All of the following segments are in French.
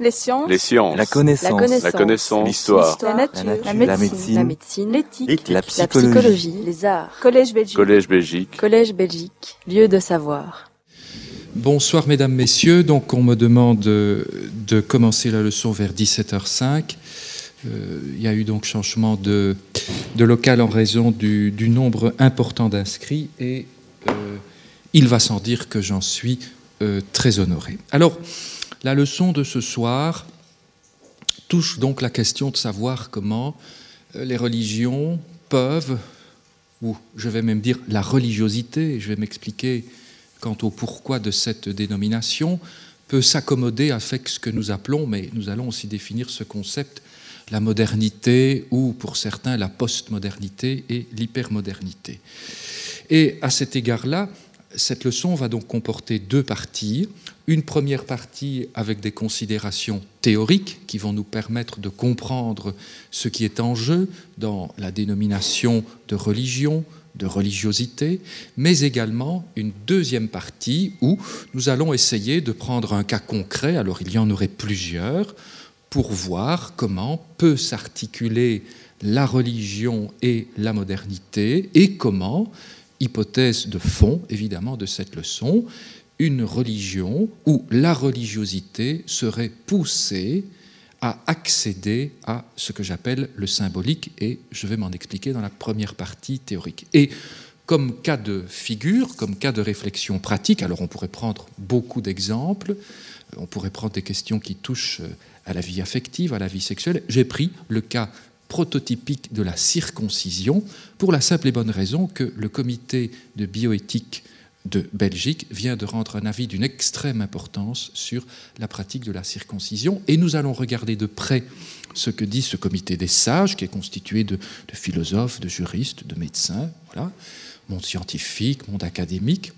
Les sciences. Les sciences. La connaissance. La connaissance. La. L'histoire. La nature. La nature. La médecine. La médecine. La médecine. L'éthique. La La psychologie. Les arts. Collège Belgique. Collège Belgique. Collège Belgique. Lieu de savoir. Bonsoir mesdames, messieurs. Donc on me demande de, de commencer la leçon vers 17h05. Euh, il y a eu donc changement de, de local en raison du, du nombre important d'inscrits et euh, il va sans dire que j'en suis euh, très honoré. Alors, la leçon de ce soir touche donc la question de savoir comment euh, les religions peuvent, ou je vais même dire la religiosité, je vais m'expliquer quant au pourquoi de cette dénomination, peut s'accommoder avec ce que nous appelons, mais nous allons aussi définir ce concept, la modernité ou pour certains la postmodernité et l'hypermodernité. Et à cet égard-là, cette leçon va donc comporter deux parties. Une première partie avec des considérations théoriques qui vont nous permettre de comprendre ce qui est en jeu dans la dénomination de religion, de religiosité, mais également une deuxième partie où nous allons essayer de prendre un cas concret, alors il y en aurait plusieurs, pour voir comment peut s'articuler la religion et la modernité et comment, hypothèse de fond évidemment de cette leçon, une religion ou la religiosité serait poussée à accéder à ce que j'appelle le symbolique et je vais m'en expliquer dans la première partie théorique. Et comme cas de figure, comme cas de réflexion pratique, alors on pourrait prendre beaucoup d'exemples, on pourrait prendre des questions qui touchent à la vie affective, à la vie sexuelle, j'ai pris le cas prototypique de la circoncision pour la simple et bonne raison que le comité de bioéthique de Belgique vient de rendre un avis d'une extrême importance sur la pratique de la circoncision et nous allons regarder de près ce que dit ce comité des sages qui est constitué de, philosophes, de juristes, de médecins, voilà, monde scientifique, monde académique.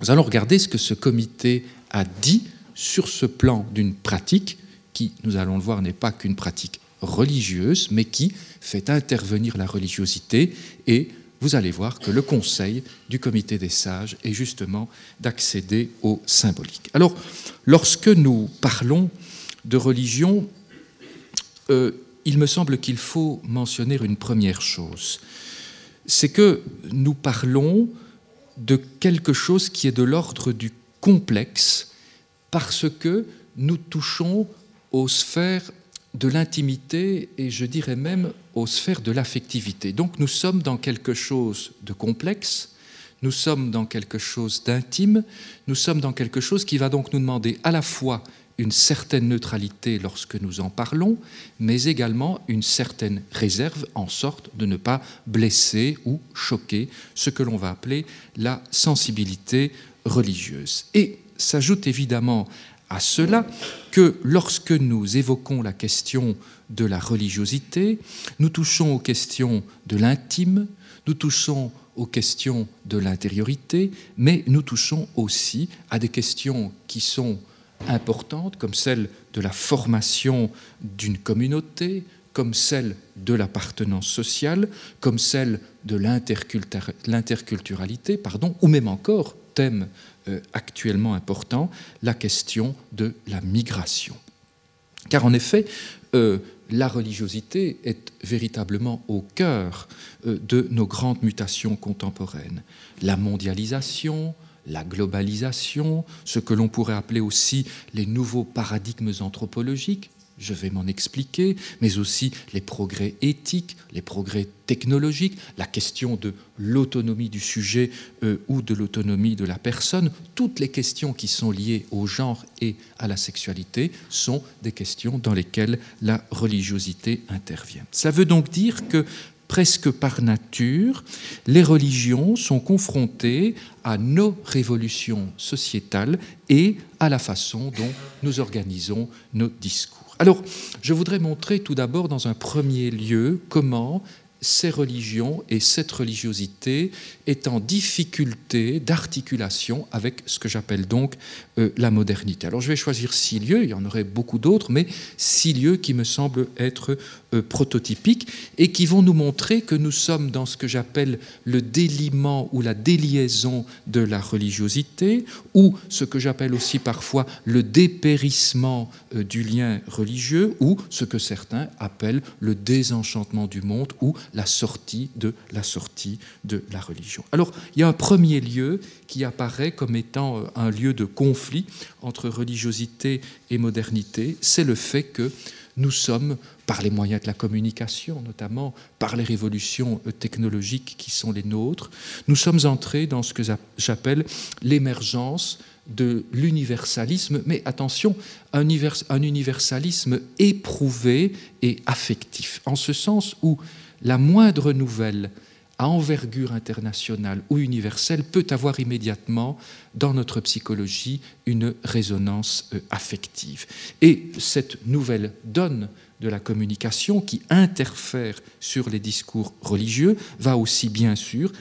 Nous allons regarder ce que ce comité a dit sur ce plan d'une pratique qui, nous allons le voir, n'est pas qu'une pratique religieuse, mais qui fait intervenir la religiosité et vous allez voir que le conseil du comité des sages est justement d'accéder au symbolique. Alors, lorsque nous parlons de religion, euh, il me semble qu'il faut mentionner une première chose. C'est que nous parlons de quelque chose qui est de l'ordre du complexe parce que nous touchons aux sphères de l'intimité et je dirais même aux sphères de l'affectivité. Donc nous sommes dans quelque chose de complexe, nous sommes dans quelque chose d'intime, nous sommes dans quelque chose qui va donc nous demander à la fois une certaine neutralité lorsque nous en parlons, mais également une certaine réserve en sorte de ne pas blesser ou choquer ce que l'on va appeler la sensibilité religieuse. Et s'ajoute évidemment à cela que lorsque nous évoquons la question de la religiosité, nous touchons aux questions de l'intime, nous touchons aux questions de l'intériorité, mais nous touchons aussi à des questions qui sont importantes, comme celle de la formation d'une communauté, comme celle de l'appartenance sociale, comme celle de l'interculturalité, pardon, ou même encore, thème actuellement important, la question de la migration. Car en effet, euh, la religiosité est véritablement au cœur euh, de nos grandes mutations contemporaines. La mondialisation, la globalisation, ce que l'on pourrait appeler aussi les nouveaux paradigmes anthropologiques, je vais m'en expliquer, mais aussi les progrès éthiques, les progrès technologiques, la question de l'autonomie du sujet euh, ou de l'autonomie de la personne, toutes les questions qui sont liées au genre et à la sexualité sont des questions dans lesquelles la religiosité intervient. Ça veut donc dire que presque par nature, les religions sont confrontées à nos révolutions sociétales et à la façon dont nous organisons nos discours. Alors, je voudrais montrer tout d'abord dans un premier lieu comment ces religions et cette religiosité est en difficulté d'articulation avec ce que j'appelle donc euh, la modernité. Alors je vais choisir six lieux, il y en aurait beaucoup d'autres, mais six lieux qui me semblent être euh, prototypiques et qui vont nous montrer que nous sommes dans ce que j'appelle le déliement ou la déliaison de la religiosité, ou ce que j'appelle aussi parfois le dépérissement euh, du lien religieux, ou ce que certains appellent le désenchantement du monde, ou la sortie de la sortie de la religion. Alors, il y a un premier lieu qui apparaît comme étant euh, un lieu de conflit entre religiosité et modernité, c'est le fait que nous sommes, par les moyens de la communication notamment, par les révolutions euh, technologiques qui sont les nôtres, nous sommes entrés dans ce que j'appelle l'émergence de l'universalisme, mais attention, un, universalisme éprouvé et affectif, en ce sens où la moindre nouvelle à envergure internationale ou universelle peut avoir immédiatement dans notre psychologie une résonance euh, affective. Et cette nouvelle donne de la communication qui interfère sur les discours religieux va aussi bien sûr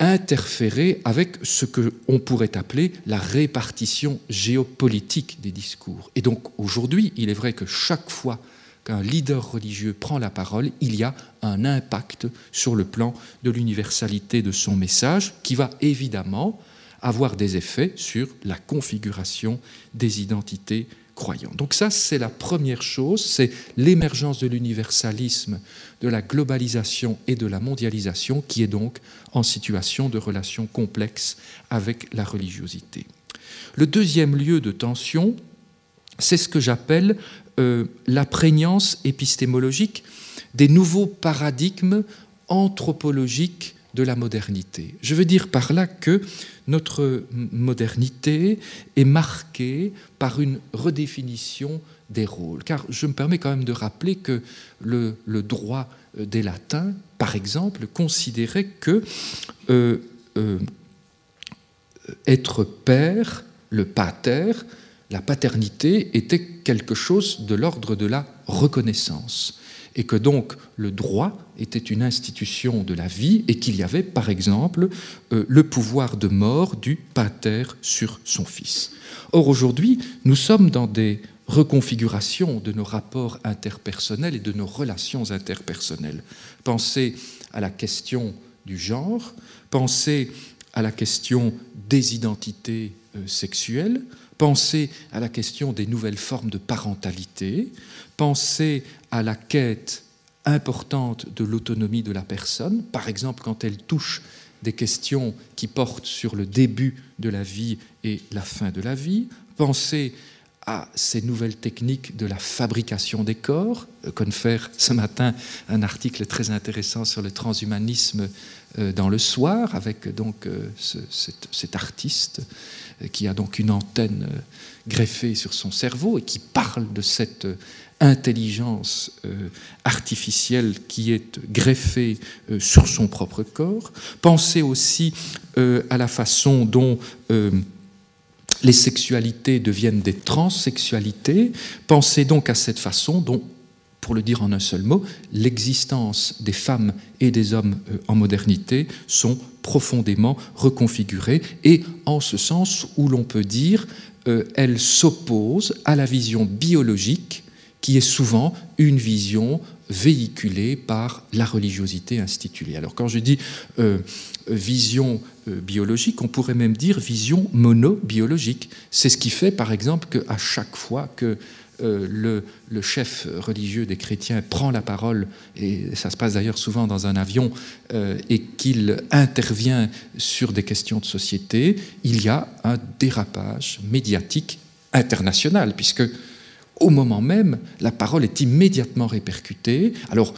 interférer avec ce qu'on pourrait appeler la répartition géopolitique des discours. Et donc aujourd'hui, il est vrai que chaque fois qu'un leader religieux prend la parole, il y a un impact sur le plan de l'universalité de son message qui va évidemment avoir des effets sur la configuration des identités croyantes. Donc ça, c'est la première chose, c'est l'émergence de l'universalisme, de la globalisation et de la mondialisation qui est donc en situation de relation complexe avec la religiosité. Le deuxième lieu de tension, c'est ce que j'appelle euh, la prégnance épistémologique des nouveaux paradigmes anthropologiques de la modernité. Je veux dire par là que notre modernité est marquée par une redéfinition des rôles. Car je me permets quand même de rappeler que le, droit des latins, par exemple, considérait que euh, euh, être père, le pater, la paternité était quelque chose de l'ordre de la reconnaissance et que donc le droit était une institution de la vie et qu'il y avait par exemple euh, le pouvoir de mort du pater sur son fils. Or aujourd'hui, nous sommes dans des reconfigurations de nos rapports interpersonnels et de nos relations interpersonnelles. Pensez à la question du genre, pensez à la question des identités euh, sexuelles, Pensez à la question des nouvelles formes de parentalité, pensez à la quête importante de l'autonomie de la personne, par exemple quand elle touche des questions qui portent sur le début de la vie et la fin de la vie, pensez à ces nouvelles techniques de la fabrication des corps. Euh, confère ce matin un article très intéressant sur le transhumanisme euh, dans le soir, avec donc euh, cet, artiste qui a donc une antenne greffée sur son cerveau et qui parle de cette intelligence artificielle qui est greffée sur son propre corps. Pensez aussi à la façon dont les sexualités deviennent des transsexualités. Pensez donc à cette façon dont, pour le dire en un seul mot, l'existence des femmes et des hommes euh, en modernité sont profondément reconfigurées et en ce sens où l'on peut dire euh, elles s'opposent à la vision biologique qui est souvent une vision véhiculée par la religiosité instituée. Alors quand je dis euh, vision euh, biologique, on pourrait même dire vision monobiologique. C'est ce qui fait par exemple qu'à chaque fois que euh, le, le, chef religieux des chrétiens prend la parole, et ça se passe d'ailleurs souvent dans un avion, et qu'il intervient sur des questions de société, il y a un dérapage médiatique international, puisque au moment même, la parole est immédiatement répercutée. Alors,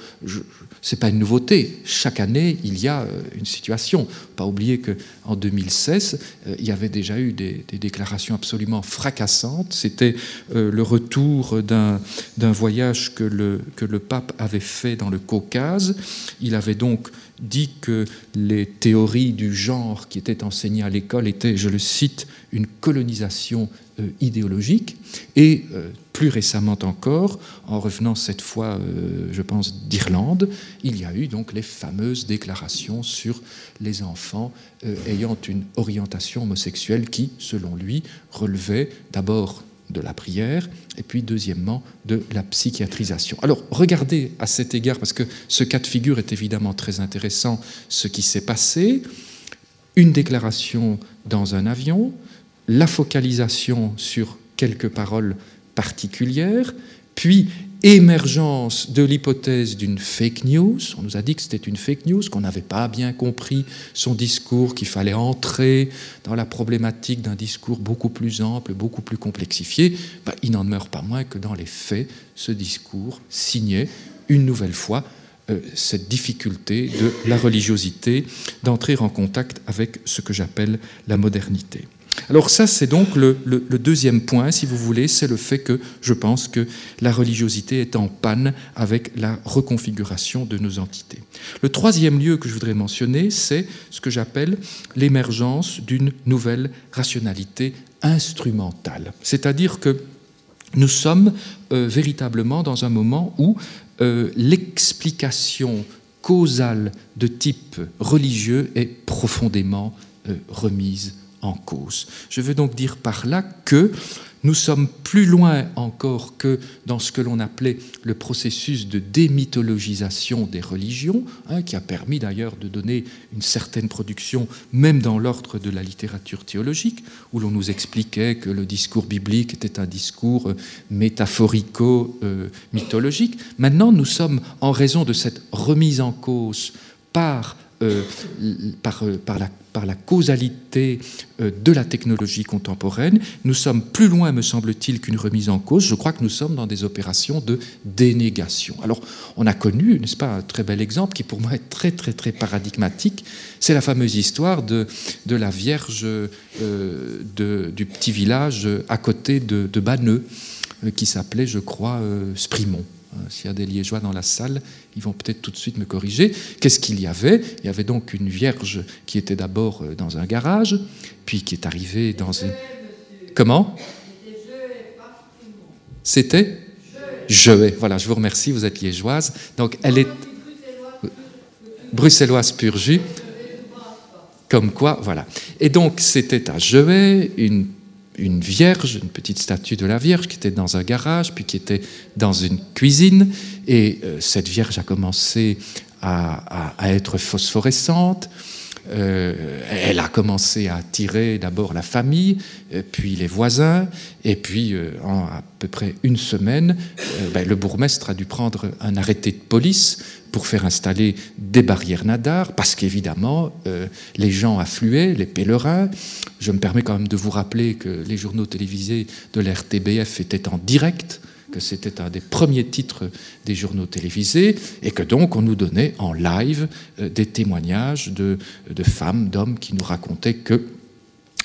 ce n'est pas une nouveauté. Chaque année, il y a euh, une situation. Pas oublier qu'en 2016, euh, il y avait déjà eu des, déclarations absolument fracassantes. C'était euh, le retour d'un voyage que le, que le pape avait fait dans le Caucase. Il avait donc dit que les théories du genre qui étaient enseignées à l'école étaient, je le cite, une colonisation idéologique. Et plus récemment encore, en revenant cette fois, euh, je pense, d'Irlande, il y a eu donc les fameuses déclarations sur les enfants euh, ayant une orientation homosexuelle qui, selon lui, relevait d'abord de la prière et puis deuxièmement de la psychiatrisation. Alors regardez à cet égard, parce que ce cas de figure est évidemment très intéressant, ce qui s'est passé. Une déclaration dans un avion, la focalisation sur quelques paroles particulières, puis émergence de l'hypothèse d'une fake news. On nous a dit que c'était une fake news, qu'on n'avait pas bien compris son discours, qu'il fallait entrer dans la problématique d'un discours beaucoup plus ample, beaucoup plus complexifié. Ben, il n'en demeure pas moins que dans les faits, ce discours signait une nouvelle fois euh, cette difficulté de la religiosité d'entrer en contact avec ce que j'appelle la modernité. Alors ça, c'est donc le, deuxième point, si vous voulez, c'est le fait que je pense que la religiosité est en panne avec la reconfiguration de nos entités. Le troisième lieu que je voudrais mentionner, c'est ce que j'appelle l'émergence d'une nouvelle rationalité instrumentale. C'est-à-dire que nous sommes euh, véritablement dans un moment où euh, l'explication causale de type religieux est profondément euh, remise cause. Je veux donc dire par là que nous sommes plus loin encore que dans ce que l'on appelait le processus de démythologisation des religions, hein, qui a permis d'ailleurs de donner une certaine production même dans l'ordre de la littérature théologique, où l'on nous expliquait que le discours biblique était un discours euh, métaphorico-mythologique. Maintenant, nous sommes, en raison de cette remise en cause par euh, par, euh, par, la, causalité euh, de la technologie contemporaine. Nous sommes plus loin, me semble-t-il, qu'une remise en cause. Je crois que nous sommes dans des opérations de dénégation. Alors, on a connu, n'est-ce pas, un très bel exemple qui pour moi est très, très, très paradigmatique. C'est la fameuse histoire de, la Vierge du petit village à côté de, de Banneux, qui s'appelait, je crois, Sprimont. Euh, s'il y a des liégeois dans la salle, ils vont peut-être tout de suite me corriger. Qu'est-ce qu'il y avait? Il y avait donc une vierge qui était d'abord euh, dans un garage, puis qui est arrivée dans un... Comment? C'était? Je Voilà, je vous remercie, vous êtes liégeoise. Donc elle est bruxelloise pur jus. Comme quoi, voilà. Et donc c'était à Jevet, une une vierge, une petite statue de la Vierge qui était dans un garage, puis qui était dans une cuisine. Et euh, cette Vierge a commencé à, être phosphorescente. Euh, elle a commencé à attirer d'abord la famille, euh, puis les voisins, et puis en à peu près une semaine, ben, le bourgmestre a dû prendre un arrêté de police pour faire installer des barrières nadar, parce qu'évidemment, euh, les gens affluaient, les pèlerins. Je me permets quand même de vous rappeler que les journaux télévisés de l'RTBF étaient en direct, c'était un des premiers titres des journaux télévisés, et que donc on nous donnait en live euh, des témoignages de, femmes, d'hommes qui nous racontaient que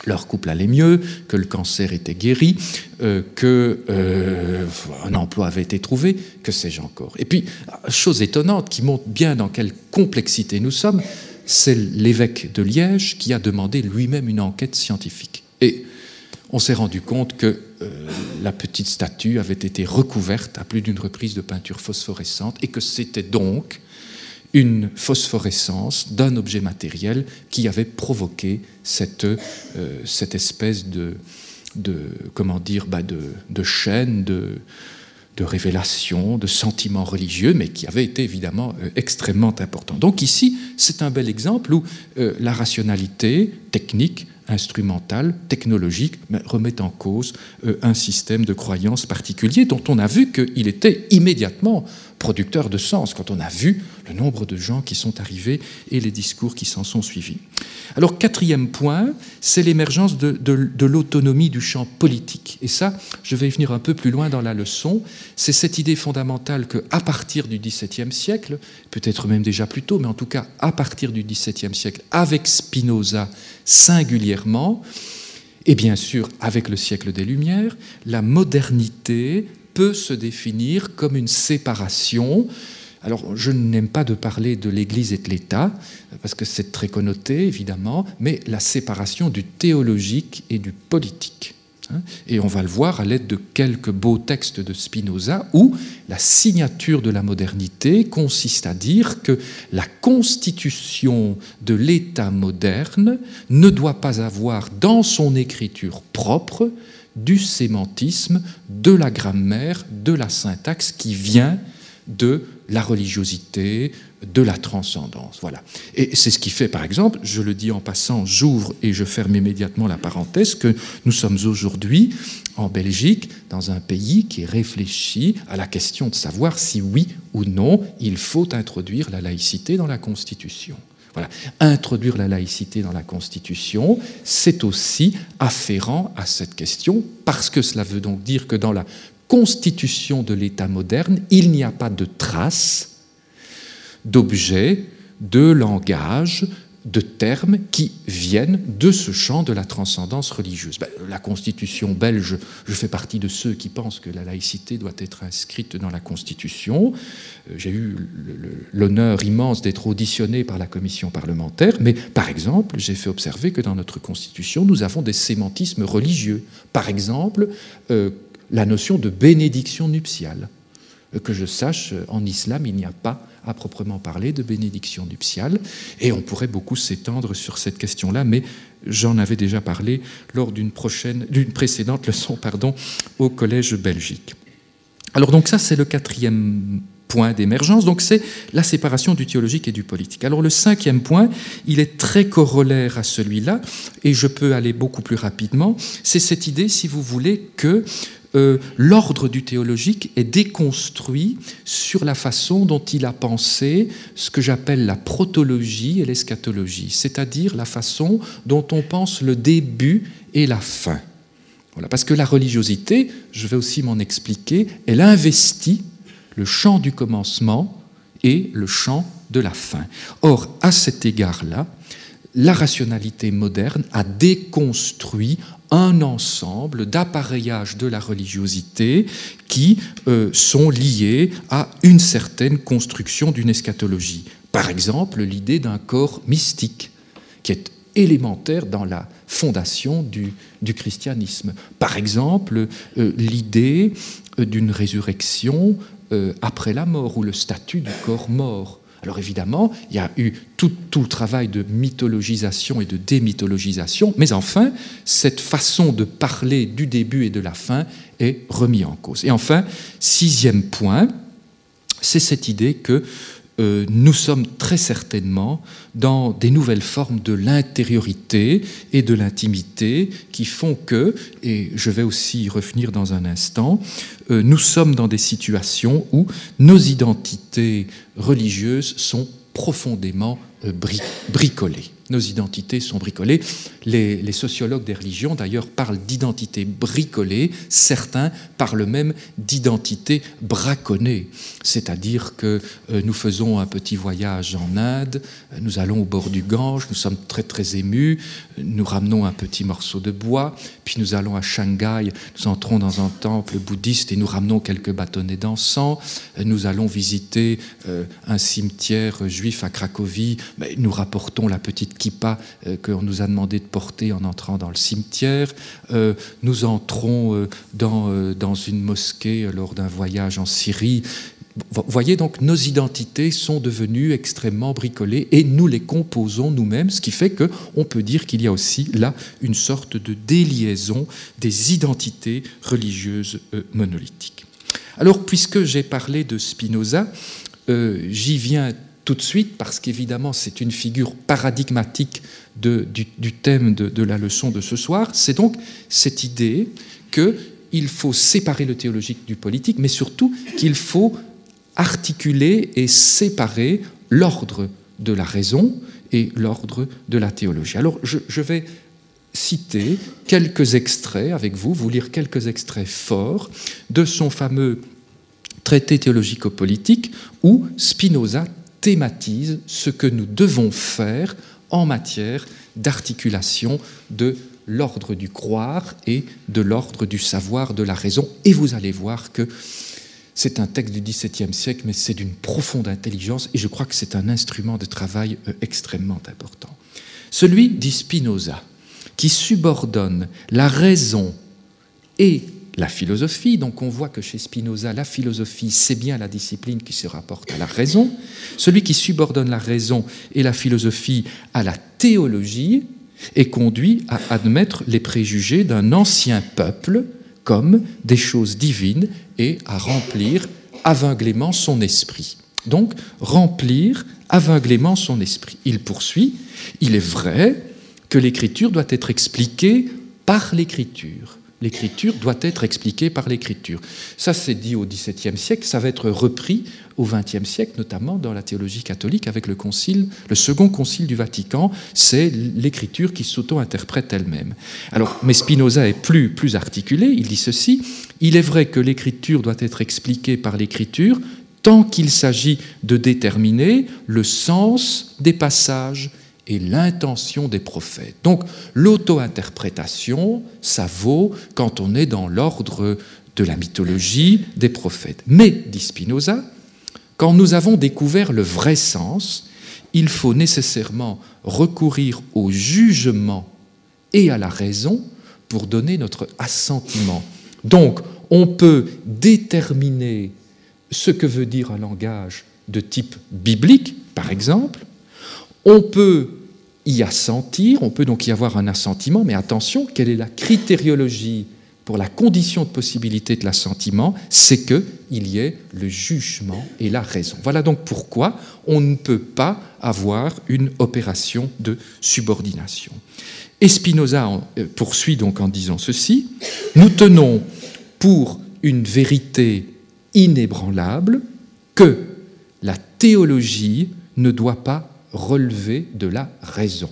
leur couple allait mieux, que le cancer était guéri, euh, que euh, emploi avait été trouvé, que sais-je encore. Et puis, chose étonnante qui montre bien dans quelle complexité nous sommes, c'est l'évêque de Liège qui a demandé lui-même une enquête scientifique. Et on s'est rendu compte que euh, la petite statue avait été recouverte à plus d'une reprise de peinture phosphorescente et que c'était donc une phosphorescence d'un objet matériel qui avait provoqué cette, euh, espèce de, de, bah de, de chaîne de, de révélation, de sentiments religieux, mais qui avait été évidemment euh, extrêmement important. Donc ici, c'est un bel exemple où la rationalité technique instrumentale, technologique, remet en cause un système de croyance particulier dont on a vu qu'il était immédiatement producteur de sens quand on a vu le nombre de gens qui sont arrivés et les discours qui s'en sont suivis. Alors, quatrième point, c'est l'émergence de, l'autonomie du champ politique. Et ça, je vais y venir un peu plus loin dans la leçon. C'est cette idée fondamentale qu'à partir du XVIIe siècle, peut-être même déjà plus tôt, mais en tout cas à partir du XVIIe siècle, avec Spinoza singulièrement, et bien sûr avec le siècle des Lumières, la modernité peut se définir comme une séparation. Alors, je n'aime pas de parler de l'Église et de l'État, parce que c'est très connoté, évidemment, mais la séparation du théologique et du politique. Hein. Et on va le voir à l'aide de quelques beaux textes de Spinoza où la signature de la modernité consiste à dire que la constitution de l'État moderne ne doit pas avoir dans son écriture propre du sémantisme, de la grammaire, de la syntaxe qui vient de la religiosité, de la transcendance. Voilà. Et c'est ce qui fait, par exemple, je le dis en passant, j'ouvre et je ferme immédiatement la parenthèse, que nous sommes aujourd'hui en Belgique, dans un pays qui réfléchit à la question de savoir si oui ou non il faut introduire la laïcité dans la Constitution. Introduire la laïcité dans la Constitution, c'est aussi afférent à cette question, parce que cela veut donc dire que dans la constitution de l'État moderne, il n'y a pas de trace d'objets, de langage, de termes qui viennent de ce champ de la transcendance religieuse. Ben, la constitution belge, je fais partie de ceux qui pensent que la laïcité doit être inscrite dans la constitution. Euh, j'ai eu l'honneur immense d'être auditionné par la commission parlementaire, mais par exemple, j'ai fait observer que dans notre constitution, nous avons des sémantismes religieux. Par exemple, euh, la notion de bénédiction nuptiale. Euh, que je sache, en islam, il n'y a pas à proprement parler de bénédiction nuptiale, et on pourrait beaucoup s'étendre sur cette question-là, mais j'en avais déjà parlé lors d'une précédente leçon, au Collège Belgique. Alors donc ça, c'est le quatrième point d'émergence, donc c'est la séparation du théologique et du politique. Alors le cinquième point, il est très corollaire à celui-là, et je peux aller beaucoup plus rapidement, c'est cette idée, si vous voulez, que euh, l'ordre du théologique est déconstruit sur la façon dont il a pensé ce que j'appelle la protologie et l'eschatologie, c'est-à-dire la façon dont on pense le début et la fin. Voilà, parce que la religiosité, je vais aussi m'en expliquer, elle investit le champ du commencement et le champ de la fin. Or, à cet égard-là, la rationalité moderne a déconstruit un ensemble d'appareillages de la religiosité qui euh, sont liés à une certaine construction d'une eschatologie. Par exemple, l'idée d'un corps mystique, qui est élémentaire dans la fondation du, christianisme. Par exemple, euh, l'idée euh, d'une résurrection après la mort, ou le statut du corps mort. Alors évidemment, il y a eu tout, le travail de mythologisation et de démythologisation, mais enfin, cette façon de parler du début et de la fin est remise en cause. Et enfin, sixième point, c'est cette idée que euh, nous sommes très certainement dans des nouvelles formes de l'intériorité et de l'intimité qui font que, et je vais aussi y revenir dans un instant, euh, nous sommes dans des situations où nos identités religieuses sont profondément euh, bricolées nos identités sont bricolées. Les, sociologues des religions, d'ailleurs, parlent d'identité bricolée. Certains parlent même d'identité braconnée. C'est-à-dire que euh, nous faisons un petit voyage en Inde, nous allons au bord du Gange, nous sommes très très émus, nous ramenons un petit morceau de bois, puis nous allons à Shanghai, nous entrons dans un temple bouddhiste et nous ramenons quelques bâtonnets d'encens, nous allons visiter euh, un cimetière juif à Cracovie, mais nous rapportons la petite kippa euh, qu'on nous a demandé de porter en entrant dans le cimetière. Euh, nous entrons euh, dans, dans une mosquée lors d'un voyage en Syrie. Vous voyez donc, nos identités sont devenues extrêmement bricolées et nous les composons nous-mêmes, ce qui fait qu'on peut dire qu'il y a aussi là une sorte de déliaison des identités religieuses monolithiques. Alors, puisque j'ai parlé de Spinoza, j'y viens tout de suite, parce qu'évidemment c'est une figure paradigmatique du, thème de, la leçon de ce soir, c'est donc cette idée qu'il faut séparer le théologique du politique, mais surtout qu'il faut articuler et séparer l'ordre de la raison et l'ordre de la théologie. Alors je, je vais citer quelques extraits avec vous, vous lire quelques extraits forts de son fameux traité théologico-politique où Spinoza thématise ce que nous devons faire en matière d'articulation de l'ordre du croire et de l'ordre du savoir, de la raison. Et vous allez voir que c'est un texte du XVIIe siècle, mais c'est d'une profonde intelligence et je crois que c'est un instrument de travail euh, extrêmement important. Celui, dit Spinoza, qui subordonne la raison et la philosophie. Donc on voit que chez Spinoza, la philosophie, c'est bien la discipline qui se rapporte à la raison. Celui qui subordonne la raison et la philosophie à la théologie est conduit à admettre les préjugés d'un ancien peuple comme des choses divines et à remplir aveuglément son esprit. Donc remplir aveuglément son esprit. Il poursuit, il est vrai que l'écriture doit être expliquée par l'écriture l'écriture doit être expliquée par l'écriture. Ça, c'est dit au XVIIe siècle, ça va être repris au XXe siècle, notamment dans la théologie catholique avec le concile, le second concile du Vatican, c'est l'écriture qui s'auto-interprète elle-même. Alors, mais Spinoza est plus, plus articulé, il dit ceci, il est vrai que l'écriture doit être expliquée par l'écriture tant qu'il s'agit de déterminer le sens des passages et l'intention des prophètes. Donc l'auto-interprétation, ça vaut quand on est dans l'ordre de la mythologie des prophètes. Mais, dit Spinoza, quand nous avons découvert le vrai sens, il faut nécessairement recourir au jugement et à la raison pour donner notre assentiment. Donc, on peut déterminer ce que veut dire un langage de type biblique, par exemple, on peut y assentir, on peut donc y avoir un assentiment, mais attention, quelle est la critériologie pour la condition de possibilité de l'assentiment? C'est qu'il y ait le jugement et la raison. Voilà donc pourquoi on ne peut pas avoir une opération de subordination. Et euh, poursuit donc en disant ceci, nous tenons pour une vérité inébranlable que la théologie ne doit pas relever de la raison,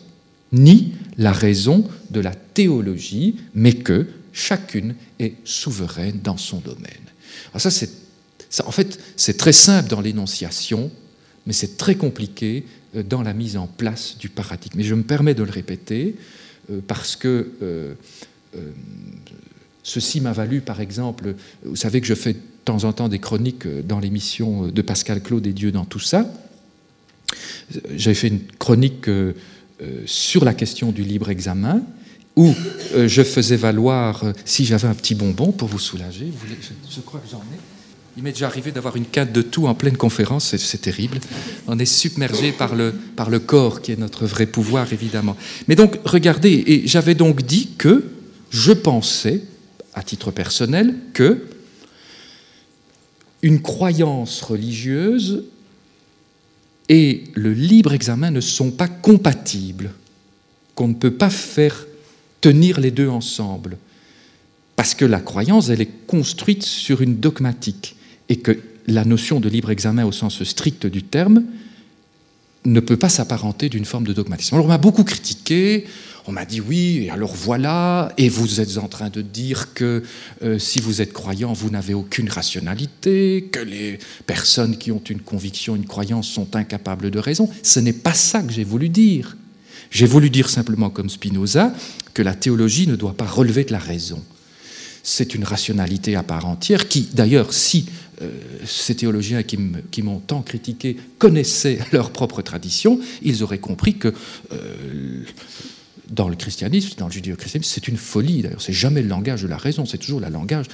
ni la raison de la théologie, mais que chacune est souveraine dans son domaine. Alors ça, c'est, en fait, c'est très simple dans l'énonciation, mais c'est très compliqué euh, dans la mise en place du paradigme. Mais je me permets de le répéter euh, parce que euh, ceci m'a valu, par exemple, vous savez que je fais de temps en temps des chroniques dans l'émission de Pascal Claude et Dieu dans tout ça. J'avais fait une chronique euh, euh, sur la question du libre examen où euh, je faisais valoir si j'avais un petit bonbon pour vous soulager. je, crois que j'en ai. Il m'est déjà arrivé d'avoir une quinte de tout en pleine conférence, c'est terrible. On est submergé par le, par le corps qui est notre vrai pouvoir, évidemment. Mais donc, regardez, et j'avais donc dit que je pensais, à titre personnel, que une croyance religieuse et le libre examen ne sont pas compatibles, qu'on ne peut pas faire tenir les deux ensemble, parce que la croyance, elle est construite sur une dogmatique, et que la notion de libre examen au sens strict du terme ne peut pas s'apparenter d'une forme de dogmatisme. Alors on m'a beaucoup critiqué, on m'a dit oui, et alors voilà, et vous êtes en train de dire que euh, si vous êtes croyant, vous n'avez aucune rationalité, que les personnes qui ont une conviction, une croyance sont incapables de raison. Ce n'est pas ça que j'ai voulu dire. J'ai voulu dire simplement comme Spinoza que la théologie ne doit pas relever de la raison. C'est une rationalité à part entière qui, d'ailleurs, si euh, ces théologiens qui m'ont tant critiqué connaissaient leur propre tradition, ils auraient compris que euh, dans le christianisme, dans le judéo-christianisme, c'est une folie. D'ailleurs, c'est jamais le langage de la raison, c'est toujours le langage,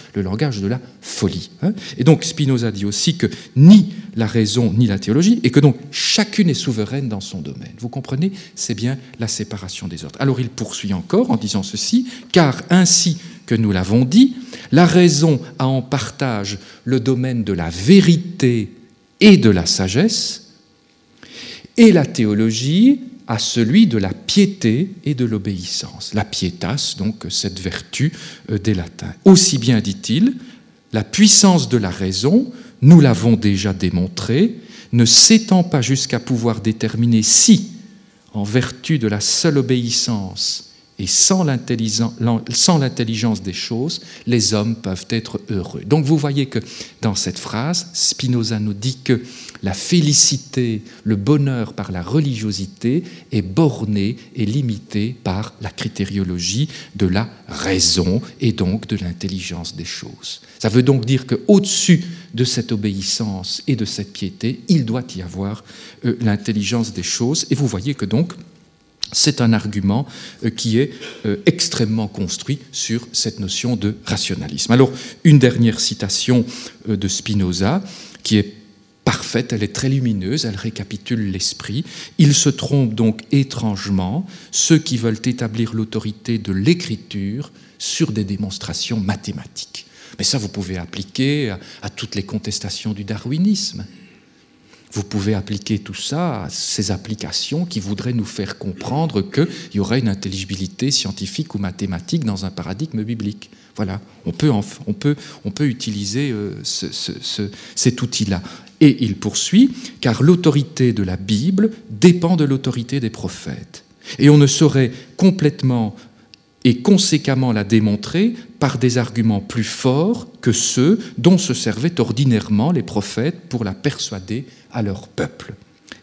de la folie. Hein. et donc Spinoza dit aussi que ni la raison ni la théologie, et que donc chacune est souveraine dans son domaine. Vous comprenez? C'est bien la séparation des ordres. Alors il poursuit encore en disant ceci, car ainsi que nous l'avons dit, la raison a en partage le domaine de la vérité et de la sagesse, et la théologie à celui de la piété et de l'obéissance. La pietas, donc cette vertu euh, des latins. Aussi bien, dit-il, la puissance de la raison, nous l'avons déjà démontré, ne s'étend pas jusqu'à pouvoir déterminer si, en vertu de la seule obéissance et sans l'intelligence des choses, les hommes peuvent être heureux. Donc vous voyez que dans cette phrase, Spinoza nous dit que la félicité, le bonheur par la religiosité est borné et limité par la critériologie de la raison et donc de l'intelligence des choses. Ça veut donc dire qu'au-dessus de cette obéissance et de cette piété, il doit y avoir euh, l'intelligence des choses. Et vous voyez que donc, c'est un argument euh, qui est euh, extrêmement construit sur cette notion de rationalisme. Alors, une dernière citation de Spinoza, qui est parfaite, elle est très lumineuse, elle récapitule l'esprit. Il se trompe donc étrangement ceux qui veulent établir l'autorité de l'écriture sur des démonstrations mathématiques. Mais ça, vous pouvez appliquer à, toutes les contestations du darwinisme. Vous pouvez appliquer tout ça à ces applications qui voudraient nous faire comprendre qu'il y aurait une intelligibilité scientifique ou mathématique dans un paradigme biblique. Voilà, on peut, on peut, on peut utiliser euh, ce, ce, cet outil-là. Et il poursuit, car l'autorité de la Bible dépend de l'autorité des prophètes. Et on ne saurait complètement et conséquemment la démontrer par des arguments plus forts que ceux dont se servaient ordinairement les prophètes pour la persuader à leur peuple.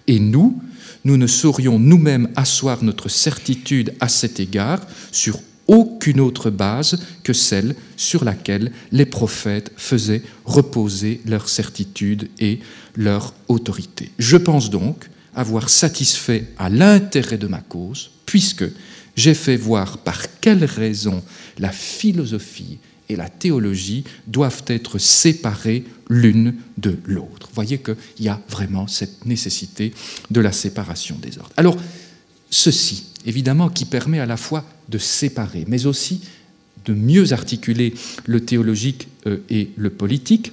Et nous, nous ne saurions nous-mêmes asseoir notre certitude à cet égard sur aucune autre base que celle sur laquelle les prophètes faisaient reposer leur certitude et leur autorité. Je pense donc avoir satisfait à l'intérêt de ma cause, puisque j'ai fait voir par quelles raisons la philosophie et la théologie doivent être séparées l'une de l'autre. Vous voyez qu'il y a vraiment cette nécessité de la séparation des ordres. Alors, ceci, évidemment, qui permet à la fois de séparer, mais aussi de mieux articuler le théologique euh, et le politique,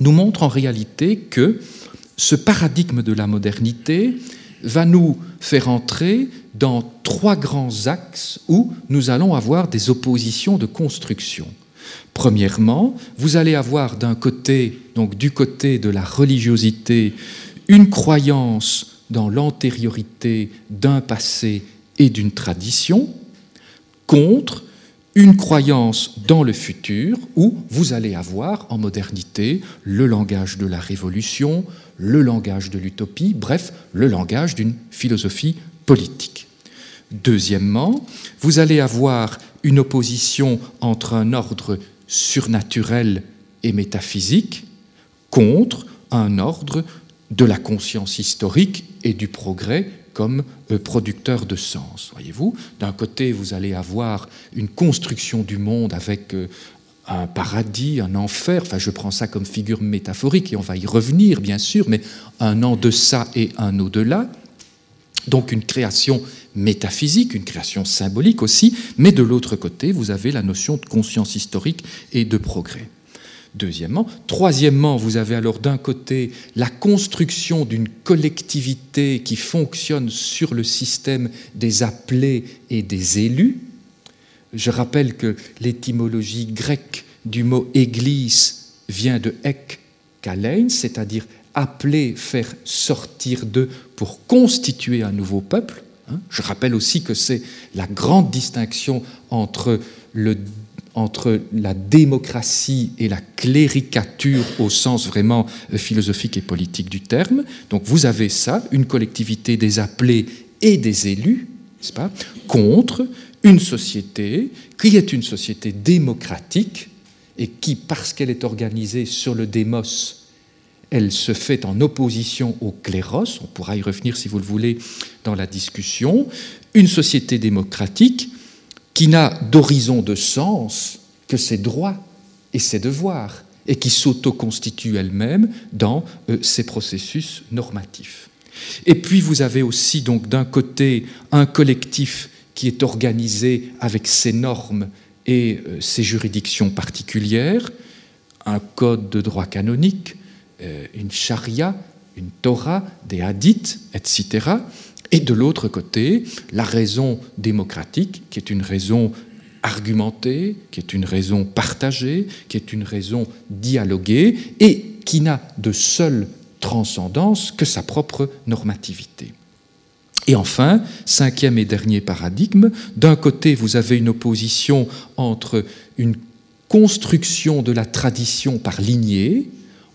nous montre en réalité que ce paradigme de la modernité va nous faire entrer dans trois grands axes où nous allons avoir des oppositions de construction. Premièrement, vous allez avoir d'un côté, donc du côté de la religiosité, une croyance dans l'antériorité d'un passé et d'une tradition, contre une croyance dans le futur où vous allez avoir en modernité le langage de la révolution, le langage de l'utopie, bref, le langage d'une philosophie politique. Deuxièmement, vous allez avoir une opposition entre un ordre surnaturel et métaphysique contre un ordre de la conscience historique et du progrès comme euh, producteur de sens. Voyez-vous, d'un côté, vous allez avoir une construction du monde avec euh, un paradis, un enfer, enfin je prends ça comme figure métaphorique et on va y revenir bien sûr, mais un en deçà et un au-delà. Donc une création métaphysique, une création symbolique aussi, mais de l'autre côté, vous avez la notion de conscience historique et de progrès. Deuxièmement. Troisièmement, vous avez alors d'un côté la construction d'une collectivité qui fonctionne sur le système des appelés et des élus. Je rappelle que l'étymologie grecque du mot église vient de ek kalein, c'est-à-dire appeler, faire sortir d'eux pour constituer un nouveau peuple. Hein. Je rappelle aussi que c'est la grande distinction entre, le, entre la démocratie et la cléricature au sens vraiment euh, philosophique et politique du terme. Donc vous avez ça, une collectivité des appelés et des élus, n'est-ce pas, contre une société qui est une société démocratique et qui, parce qu'elle est organisée sur le démos, elle se fait en opposition au cléros, on pourra y revenir si vous le voulez dans la discussion, une société démocratique qui n'a d'horizon de sens que ses droits et ses devoirs, et qui s'autoconstitue elle-même dans euh, ses processus normatifs. Et puis vous avez aussi donc d'un côté un collectif qui est organisé avec ses normes et euh, ses juridictions particulières, un code de droit canonique, euh, une charia, une Torah, des hadiths, etc. Et de l'autre côté, la raison démocratique, qui est une raison argumentée, qui est une raison partagée, qui est une raison dialoguée, et qui n'a de seule transcendance que sa propre normativité. Et enfin, cinquième et dernier paradigme, d'un côté, vous avez une opposition entre une construction de la tradition par lignée,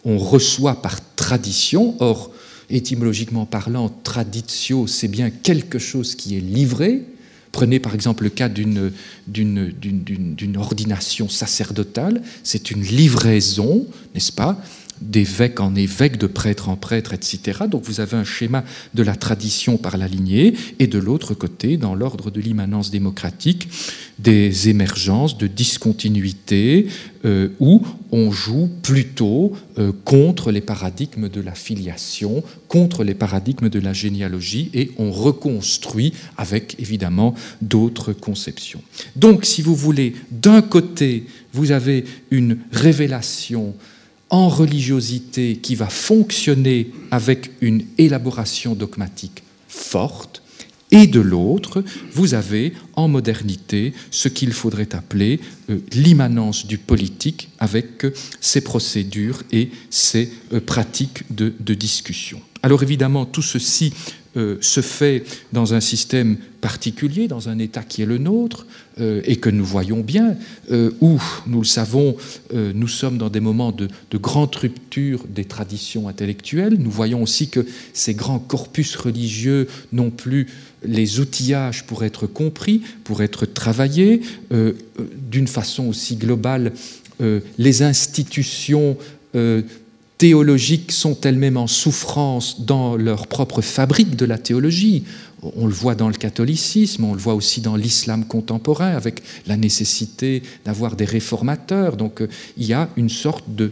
on reçoit par tradition. Or, étymologiquement parlant, traditio, c'est bien quelque chose qui est livré. Prenez par exemple le cas d'une ordination sacerdotale, c'est une livraison, n'est-ce pas, d'évêque en évêque, de prêtre en prêtre, etc. Donc vous avez un schéma de la tradition par la lignée, et de l'autre côté, dans l'ordre de l'immanence démocratique, des émergences de discontinuité euh, où on joue plutôt euh, contre les paradigmes de la filiation, contre les paradigmes de la généalogie, et on reconstruit avec évidemment d'autres conceptions. Donc, si vous voulez, d'un côté, vous avez une révélation en religiosité qui va fonctionner avec une élaboration dogmatique forte, et de l'autre, vous avez en modernité ce qu'il faudrait appeler euh, l'immanence du politique avec euh, ses procédures et ses euh, pratiques de, de discussion. Alors évidemment, tout ceci euh, se fait dans un système particulier, dans un État qui est le nôtre, euh, et que nous voyons bien, euh, où, nous le savons, nous sommes dans des moments de, de, grande rupture des traditions intellectuelles. Nous voyons aussi que ces grands corpus religieux n'ont plus les outillages pour être compris, pour être travaillés, d'une façon aussi globale, les institutions théologiques sont elles-mêmes en souffrance dans leur propre fabrique de la théologie. On le voit dans le catholicisme, on le voit aussi dans l'islam contemporain, avec la nécessité d'avoir des réformateurs. Donc euh, il y a une sorte de,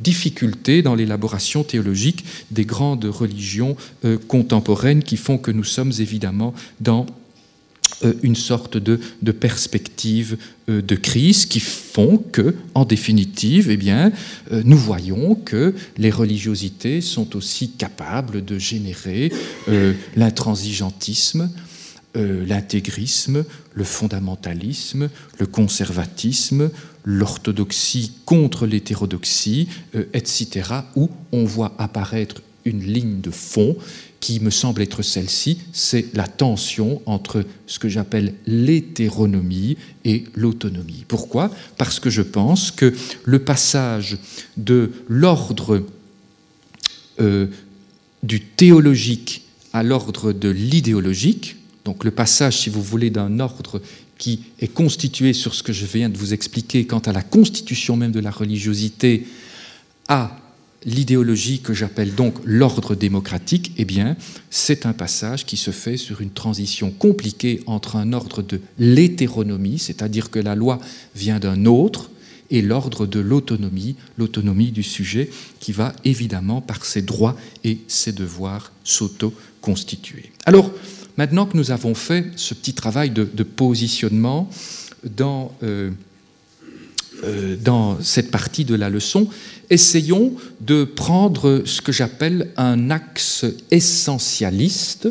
difficulté dans l'élaboration théologique des grandes religions euh, contemporaines qui font que nous sommes évidemment dans une sorte de, perspective euh, de crise qui font que, en définitive, eh bien, euh, nous voyons que les religiosités sont aussi capables de générer l'intransigeantisme, l'intégrisme, le fondamentalisme, le conservatisme, l'orthodoxie contre l'hétérodoxie, etc., où on voit apparaître une ligne de fond qui me semble être celle-ci, c'est la tension entre ce que j'appelle l'hétéronomie et l'autonomie. Pourquoi? Parce que je pense que le passage de l'ordre euh, du théologique à l'ordre de l'idéologique, donc le passage, si vous voulez, d'un ordre qui est constitué sur ce que je viens de vous expliquer quant à la constitution même de la religiosité, à l'idéologie que j'appelle donc l'ordre démocratique, eh bien, c'est un passage qui se fait sur une transition compliquée entre un ordre de l'hétéronomie, c'est-à-dire que la loi vient d'un autre, et l'ordre de l'autonomie, l'autonomie du sujet, qui va évidemment, par ses droits et ses devoirs, s'auto-constituer. Alors, maintenant que nous avons fait ce petit travail de, positionnement dans, euh, dans cette partie de la leçon, essayons de prendre ce que j'appelle un axe essentialiste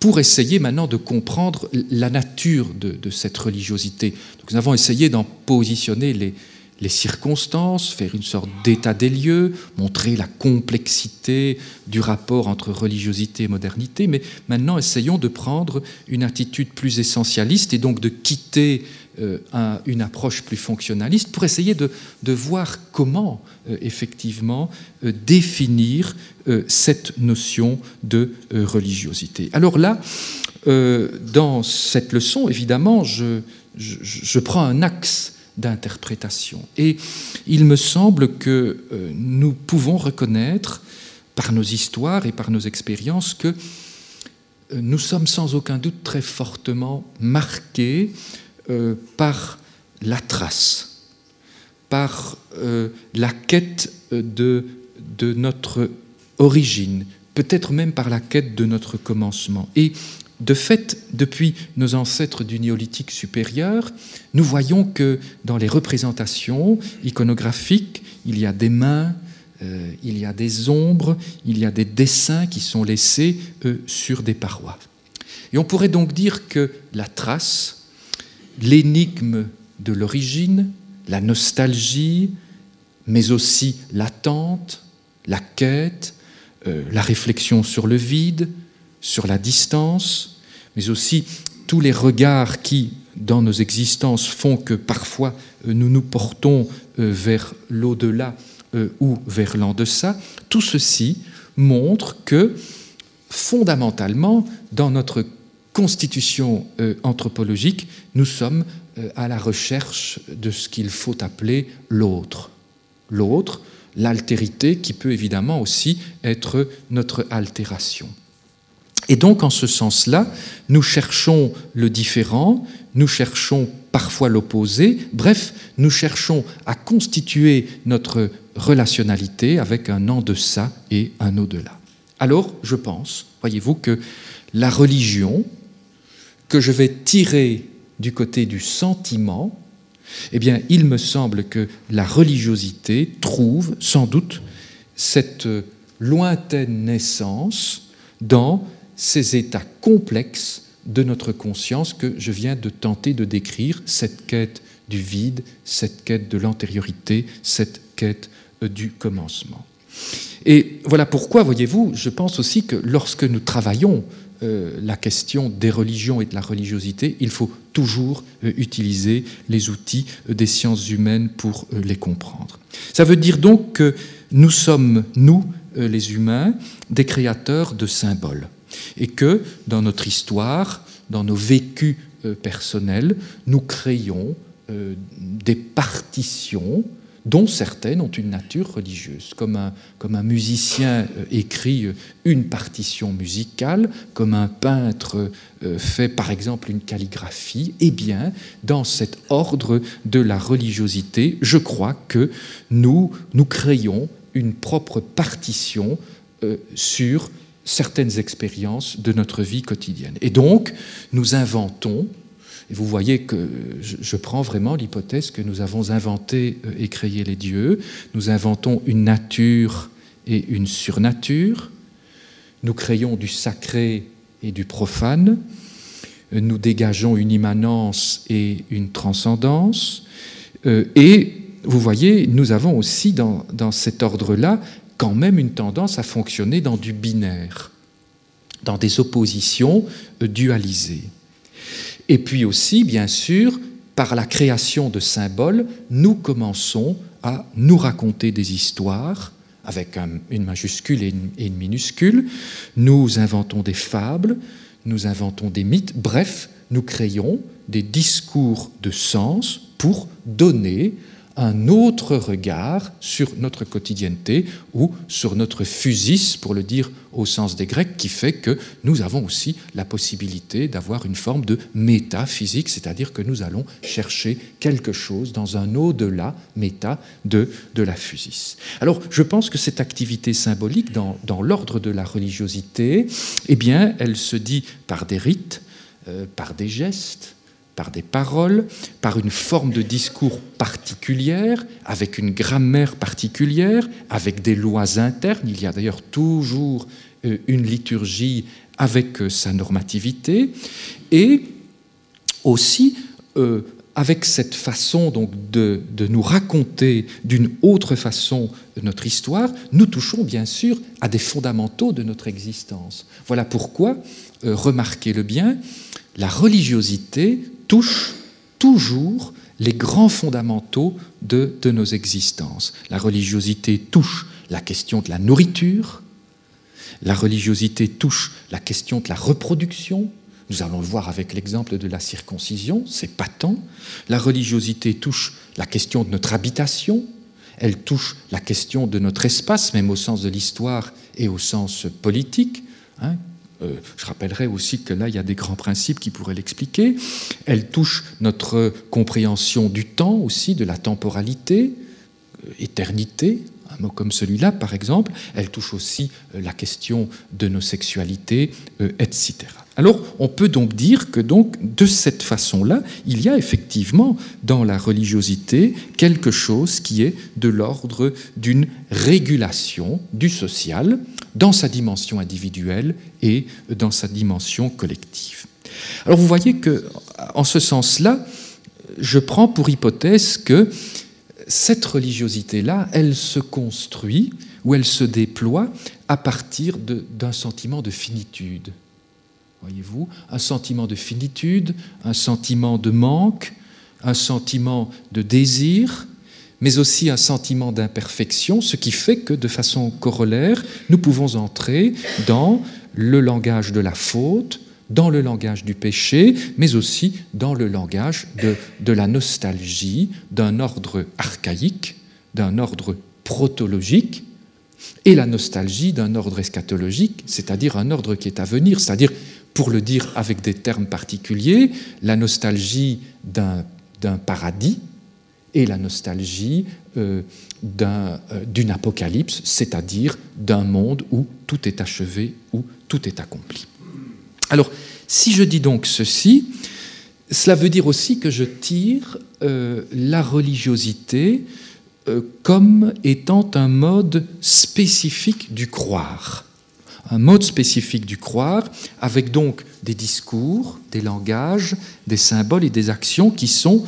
pour essayer maintenant de comprendre la nature de, cette religiosité. Nous avons essayé d'en positionner les, les circonstances, faire une sorte d'état des lieux, montrer la complexité du rapport entre religiosité et modernité, mais maintenant essayons de prendre une attitude plus essentialiste et donc de quitter euh, un, une approche plus fonctionnaliste pour essayer de, voir comment euh, effectivement euh, définir euh, cette notion de euh, religiosité. Alors là, euh, dans cette leçon, évidemment, je, prends un axe d'interprétation. Et il me semble que euh, nous pouvons reconnaître par nos histoires et par nos expériences que euh, nous sommes sans aucun doute très fortement marqués euh, par la trace, par euh, la quête de, de notre origine, peut-être même par la quête de notre commencement. Et de fait, depuis nos ancêtres du néolithique supérieur, nous voyons que dans les représentations iconographiques, il y a des mains, euh, il y a des ombres, il y a des dessins qui sont laissés euh, sur des parois. Et on pourrait donc dire que la trace, l'énigme de l'origine, la nostalgie, mais aussi l'attente, la quête, euh, la réflexion sur le vide, sur la distance, mais aussi tous les regards qui, dans nos existences, font que parfois euh, nous nous portons euh, vers l'au-delà ou vers l'en-deçà, tout ceci montre que, fondamentalement, dans notre constitution anthropologique, nous sommes à la recherche de ce qu'il faut appeler l'autre. L'autre, l'altérité qui peut évidemment aussi être notre altération. Et donc, en ce sens-là, nous cherchons le différent, nous cherchons parfois l'opposé, bref, nous cherchons à constituer notre relationnalité avec un en deçà et un au-delà. Alors, je pense, voyez-vous, que la religion, que je vais tirer du côté du sentiment, eh bien, il me semble que la religiosité trouve sans doute cette lointaine naissance dans ces états complexes de notre conscience que je viens de tenter de décrire, cette quête du vide, cette quête de l'antériorité, cette quête euh, du commencement. Et voilà pourquoi, voyez-vous, je pense aussi que lorsque nous travaillons euh, la question des religions et de la religiosité, il faut toujours euh, utiliser les outils des sciences humaines pour les comprendre. Ça veut dire donc que nous sommes, nous, les humains, des créateurs de symboles et que dans notre histoire, dans nos vécus euh, personnels, nous créons euh, des partitions dont certaines ont une nature religieuse, comme un, comme un musicien euh, écrit une partition musicale, comme un peintre fait par exemple une calligraphie, eh bien, dans cet ordre de la religiosité, je crois que nous, nous créons une propre partition sur certaines expériences de notre vie quotidienne. Et donc, nous inventons, vous voyez que je, prends vraiment l'hypothèse que nous avons inventé euh, et créé les dieux, nous inventons une nature et une surnature, nous créons du sacré et du profane, nous dégageons une immanence et une transcendance, euh, et vous voyez, nous avons aussi dans, cet ordre-là quand même une tendance à fonctionner dans du binaire, dans des oppositions euh, dualisées. Et puis aussi, bien sûr, par la création de symboles, nous commençons à nous raconter des histoires avec une majuscule et une, minuscule, nous inventons des fables, nous inventons des mythes, bref, nous créons des discours de sens pour donner un autre regard sur notre quotidienneté ou sur notre physis, pour le dire au sens des Grecs, qui fait que nous avons aussi la possibilité d'avoir une forme de métaphysique, c'est-à-dire que nous allons chercher quelque chose dans un au-delà méta de, de la physis. Alors, je pense que cette activité symbolique dans, dans l'ordre de la religiosité, eh bien, elle se dit par des rites, euh, par des gestes, par des paroles, par une forme de discours particulière, avec une grammaire particulière, avec des lois internes. Il y a d'ailleurs toujours euh, une liturgie avec euh, sa normativité, et aussi euh, avec cette façon donc de, de nous raconter d'une autre façon notre histoire, nous touchons bien sûr à des fondamentaux de notre existence. Voilà pourquoi, remarquez-le bien, la religiosité touche toujours les grands fondamentaux de, nos existences. La religiosité touche la question de la nourriture, la religiosité touche la question de la reproduction, nous allons le voir avec l'exemple de la circoncision, c'est patent. La religiosité touche la question de notre habitation, elle touche la question de notre espace, même au sens de l'histoire et au sens politique. Hein, euh, je rappellerai aussi que là, il y a des grands principes qui pourraient l'expliquer. Elle touche notre compréhension du temps aussi, de la temporalité, euh, éternité, un mot comme celui-là, par exemple. Elle touche aussi euh, la question de nos sexualités, etc. Alors, on peut donc dire que donc de cette façon-là, il y a effectivement dans la religiosité quelque chose qui est de l'ordre d'une régulation du social dans sa dimension individuelle et dans sa dimension collective. Alors vous voyez que, en ce sens-là, je prends pour hypothèse que cette religiosité-là, elle se construit ou elle se déploie à partir d'un sentiment de finitude. Voyez-vous, un sentiment de finitude, un sentiment de manque, un sentiment de désir, mais aussi un sentiment d'imperfection, ce qui fait que de façon corollaire, nous pouvons entrer dans le langage de la faute, dans le langage du péché, mais aussi dans le langage de, la nostalgie d'un ordre archaïque, d'un ordre protologique, et la nostalgie d'un ordre eschatologique, c'est-à-dire un ordre qui est à venir, c'est-à-dire, pour le dire avec des termes particuliers, la nostalgie d'un paradis et la nostalgie euh, euh, d'une apocalypse, c'est-à-dire d'un monde où tout est achevé, où tout est accompli. Alors, si je dis donc ceci, cela veut dire aussi que je tire euh, la religiosité euh, comme étant un mode spécifique du croire. Un mode spécifique du croire, avec donc des discours, des langages, des symboles et des actions qui sont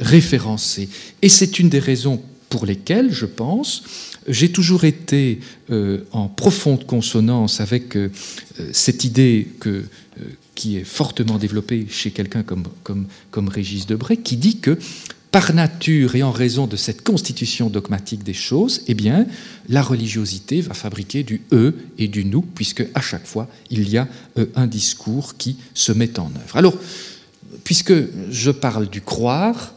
référencés. Et c'est une des raisons pour lesquelles, je pense, j'ai toujours été euh, en profonde consonance avec cette idée qui est fortement développée chez quelqu'un comme, comme, comme Régis Debray, qui dit que par nature et en raison de cette constitution dogmatique des choses, eh bien, la religiosité va fabriquer du eux et du nous, puisque à chaque fois, il y a euh, un discours qui se met en œuvre. Alors, puisque je parle du croire,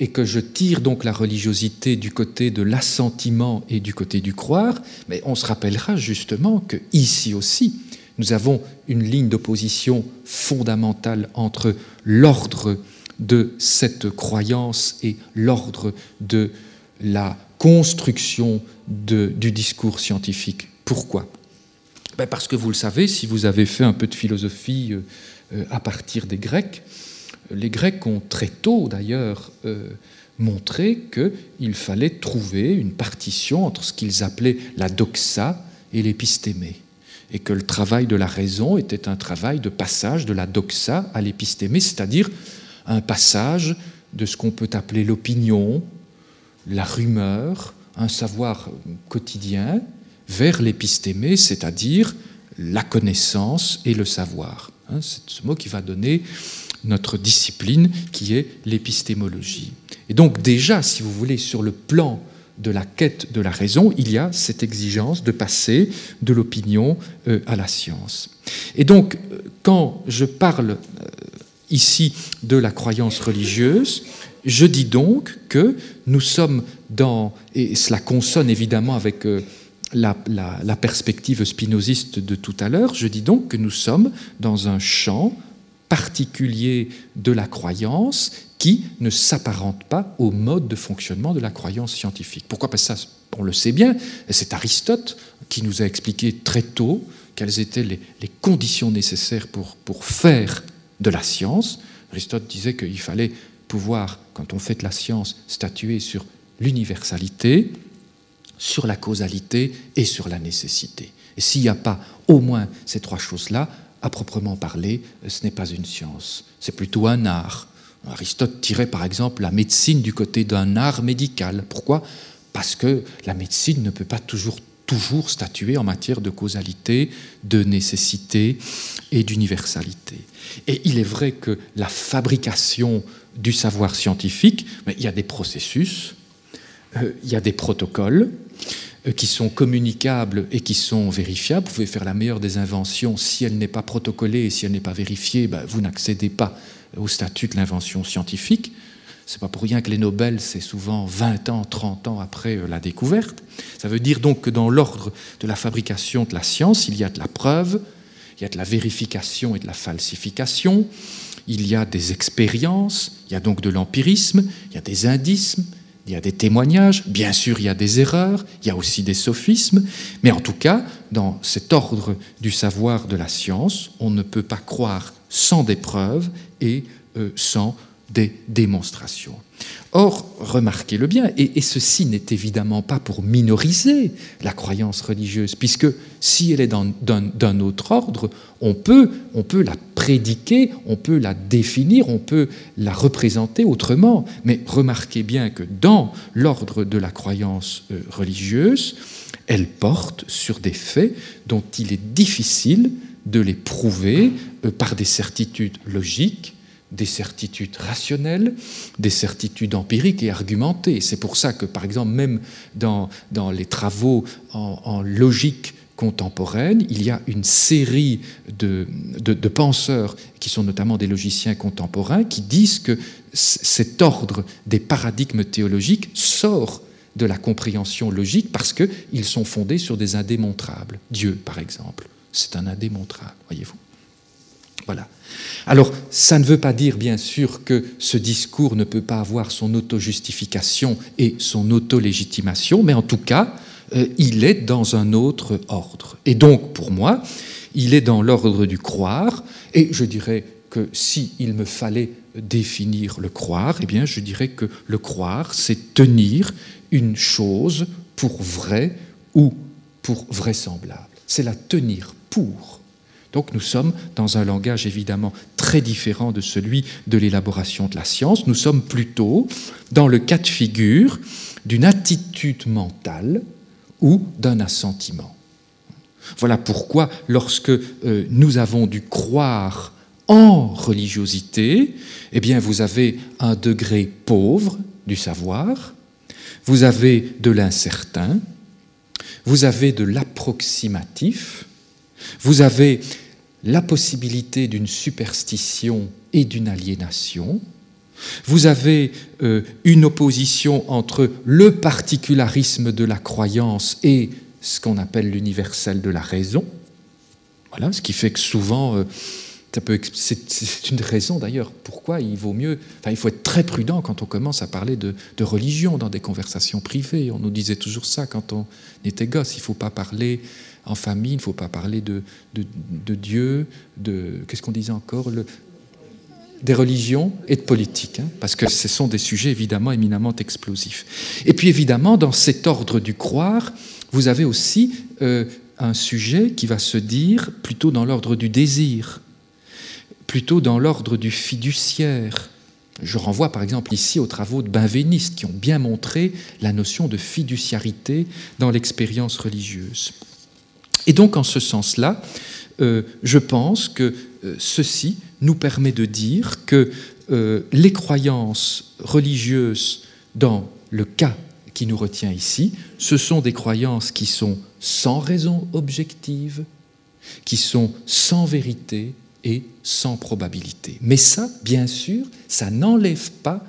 et que je tire donc la religiosité du côté de l'assentiment et du côté du croire, mais on se rappellera justement que ici aussi, nous avons une ligne d'opposition fondamentale entre l'ordre de cette croyance et l'ordre de la construction du discours scientifique. Pourquoi? Ben Parce que vous le savez, si vous avez fait un peu de philosophie euh, euh, à partir des Grecs, les Grecs ont très tôt d'ailleurs euh, montré qu'il fallait trouver une partition entre ce qu'ils appelaient la doxa et l'épistémé et que le travail de la raison était un travail de passage de la doxa à l'épistémé, c'est-à-dire un passage de ce qu'on peut appeler l'opinion, la rumeur, un savoir quotidien, vers l'épistémé, c'est-à-dire la connaissance et le savoir. Hein, c'est ce mot qui va donner notre discipline qui est l'épistémologie. Et donc déjà, si vous voulez, sur le plan de la quête de la raison, il y a cette exigence de passer de l'opinion euh, à la science. Et donc, euh, quand je parle euh, ici de la croyance religieuse, je dis donc que nous sommes dans, et cela consonne évidemment avec euh, la, perspective spinoziste de tout à l'heure, je dis donc que nous sommes dans un champ particulier de la croyance qui ne s'apparente pas au mode de fonctionnement de la croyance scientifique. Pourquoi Parce que ça, on le sait bien, c'est Aristote qui nous a expliqué très tôt quelles étaient les, conditions nécessaires pour, pour faire de la science. Aristote disait qu'il fallait pouvoir, quand on fait de la science, statuer sur l'universalité, sur la causalité et sur la nécessité. Et s'il n'y a pas au moins ces trois choses-là, à proprement parler, ce n'est pas une science, c'est plutôt un art. Aristote tirait par exemple la médecine du côté d'un art médical. Pourquoi? Parce que la médecine ne peut pas toujours toujours statuer en matière de causalité, de nécessité et d'universalité. Et il est vrai que la fabrication du savoir scientifique, il y a des processus, euh, il y a des protocoles qui sont communicables et qui sont vérifiables. Vous pouvez faire la meilleure des inventions, si elle n'est pas protocolée et si elle n'est pas vérifiée, ben, vous n'accédez pas au statut de l'invention scientifique. C'est pas pour rien que les Nobel, c'est souvent 20 ans, 30 ans après euh, la découverte. Ça veut dire donc que dans l'ordre de la fabrication de la science, il y a de la preuve, il y a de la vérification et de la falsification, il y a des expériences, il y a donc de l'empirisme, il y a des indices, il y a des témoignages, bien sûr il y a des erreurs, il y a aussi des sophismes, mais en tout cas, dans cet ordre du savoir de la science, on ne peut pas croire sans des preuves et euh, sans des démonstrations. Or, remarquez-le bien, et, ceci n'est évidemment pas pour minoriser la croyance religieuse, puisque si elle est d'un autre ordre, on peut, on peut la prédiquer, on peut la définir, on peut la représenter autrement. Mais remarquez bien que dans l'ordre de la croyance euh, religieuse, elle porte sur des faits dont il est difficile de les prouver euh, par des certitudes logiques, des certitudes rationnelles, des certitudes empiriques et argumentées. C'est pour ça que, par exemple, même dans, dans les travaux en, logique contemporaine, il y a une série de, de, de, penseurs, qui sont notamment des logiciens contemporains, qui disent que cet ordre des paradigmes théologiques sort de la compréhension logique parce qu'ils sont fondés sur des indémontrables. Dieu, par exemple, c'est un indémontrable, voyez-vous. Voilà. Alors, ça ne veut pas dire, bien sûr, que ce discours ne peut pas avoir son auto-justification et son auto-légitimation, mais en tout cas, euh, il est dans un autre ordre. Et donc, pour moi, il est dans l'ordre du croire, et je dirais que s'il me fallait définir le croire, eh bien, je dirais que le croire, c'est tenir une chose pour vrai ou pour vraisemblable. C'est la tenir pour. Donc nous sommes dans un langage évidemment très différent de celui de l'élaboration de la science. Nous sommes plutôt dans le cas de figure d'une attitude mentale ou d'un assentiment. Voilà pourquoi lorsque euh, nous avons dû croire en religiosité, eh bien vous avez un degré pauvre du savoir, vous avez de l'incertain, vous avez de l'approximatif, vous avez la possibilité d'une superstition et d'une aliénation, vous avez euh, une opposition entre le particularisme de la croyance et ce qu'on appelle l'universel de la raison. Voilà, ce qui fait que souvent, euh, c'est une raison d'ailleurs pourquoi il vaut mieux, enfin, il faut être très prudent quand on commence à parler de, religion dans des conversations privées. On nous disait toujours ça quand on était gosse. Il ne faut pas parler en famille, il ne faut pas parler de, Dieu, de qu'est-ce qu'on disait encore, des religions et de politique, hein, parce que ce sont des sujets évidemment éminemment explosifs. Et puis évidemment, dans cet ordre du croire, vous avez aussi euh, un sujet qui va se dire plutôt dans l'ordre du désir plutôt dans l'ordre du fiduciaire. Je renvoie par exemple ici aux travaux de Benveniste qui ont bien montré la notion de fiduciarité dans l'expérience religieuse. Et donc en ce sens-là, euh, je pense que euh, ceci nous permet de dire que euh, les croyances religieuses dans le cas qui nous retient ici, ce sont des croyances qui sont sans raison objective, qui sont sans vérité, et sans probabilité. Mais ça, bien sûr, ça n'enlève pas,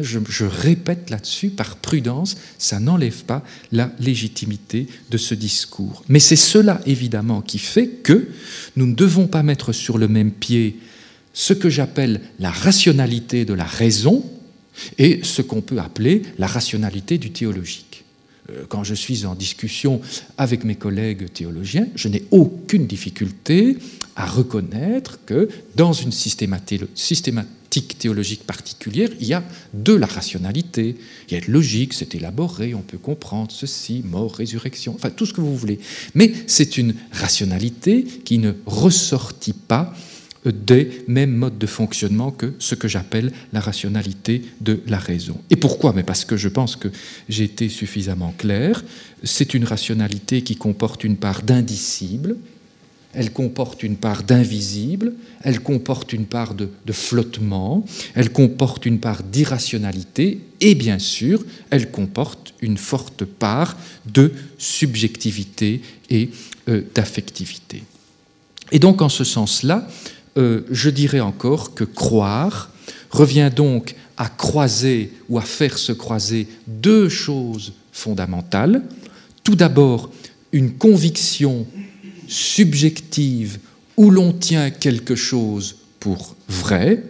je, je, répète là-dessus par prudence, ça n'enlève pas la légitimité de ce discours. Mais c'est cela, évidemment, qui fait que nous ne devons pas mettre sur le même pied ce que j'appelle la rationalité de la raison et ce qu'on peut appeler la rationalité du théologique euh, quand je suis en discussion avec mes collègues théologiens, je n'ai aucune difficulté à reconnaître que dans une systématique théologique particulière, il y a de la rationalité, il y a de logique, c'est élaboré, on peut comprendre ceci, mort, résurrection, enfin tout ce que vous voulez. Mais c'est une rationalité qui ne ressortit pas des mêmes modes de fonctionnement que ce que j'appelle la rationalité de la raison. Et pourquoi? Mais parce que je pense que j'ai été suffisamment clair. C'est une rationalité qui comporte une part d'indicible, elle comporte une part d'invisible, elle comporte une part de, flottement, elle comporte une part d'irrationalité et bien sûr, elle comporte une forte part de subjectivité et euh, d'affectivité. Et donc en ce sens-là, euh, je dirais encore que croire revient donc à croiser ou à faire se croiser deux choses fondamentales. Tout d'abord, une conviction subjective où l'on tient quelque chose pour vrai,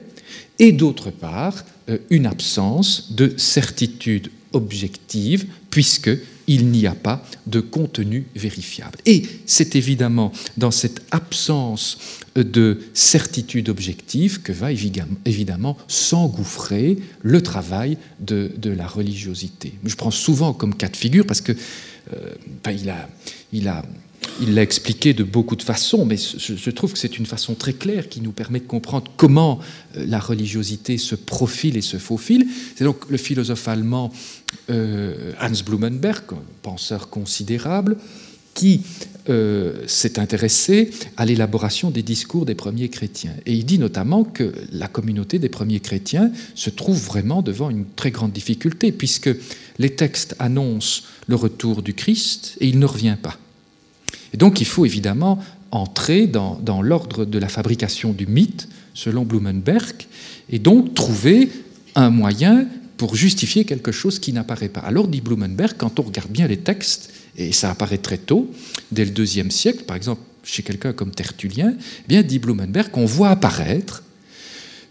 et d'autre part, euh, une absence de certitude objective, puisqu'il n'y a pas de contenu vérifiable. Et c'est évidemment dans cette absence de certitude objective que va évidemment s'engouffrer le travail de, la religiosité. Je prends souvent comme cas de figure parce que euh, il a, il a il l'a expliqué de beaucoup de façons, mais je trouve que c'est une façon très claire qui nous permet de comprendre comment euh, la religiosité se profile et se faufile. C'est donc le philosophe allemand euh, Hans Blumenberg, penseur considérable, qui euh, s'est intéressé à l'élaboration des discours des premiers chrétiens. Et il dit notamment que la communauté des premiers chrétiens se trouve vraiment devant une très grande difficulté, puisque les textes annoncent le retour du Christ et il ne revient pas. Et donc il faut évidemment entrer dans, l'ordre de la fabrication du mythe, selon Blumenberg, et donc trouver un moyen pour justifier quelque chose qui n'apparaît pas. Alors, dit Blumenberg, quand on regarde bien les textes, et ça apparaît très tôt, dès le deuxième siècle, par exemple chez quelqu'un comme Tertullien, eh bien, dit Blumenberg, on voit apparaître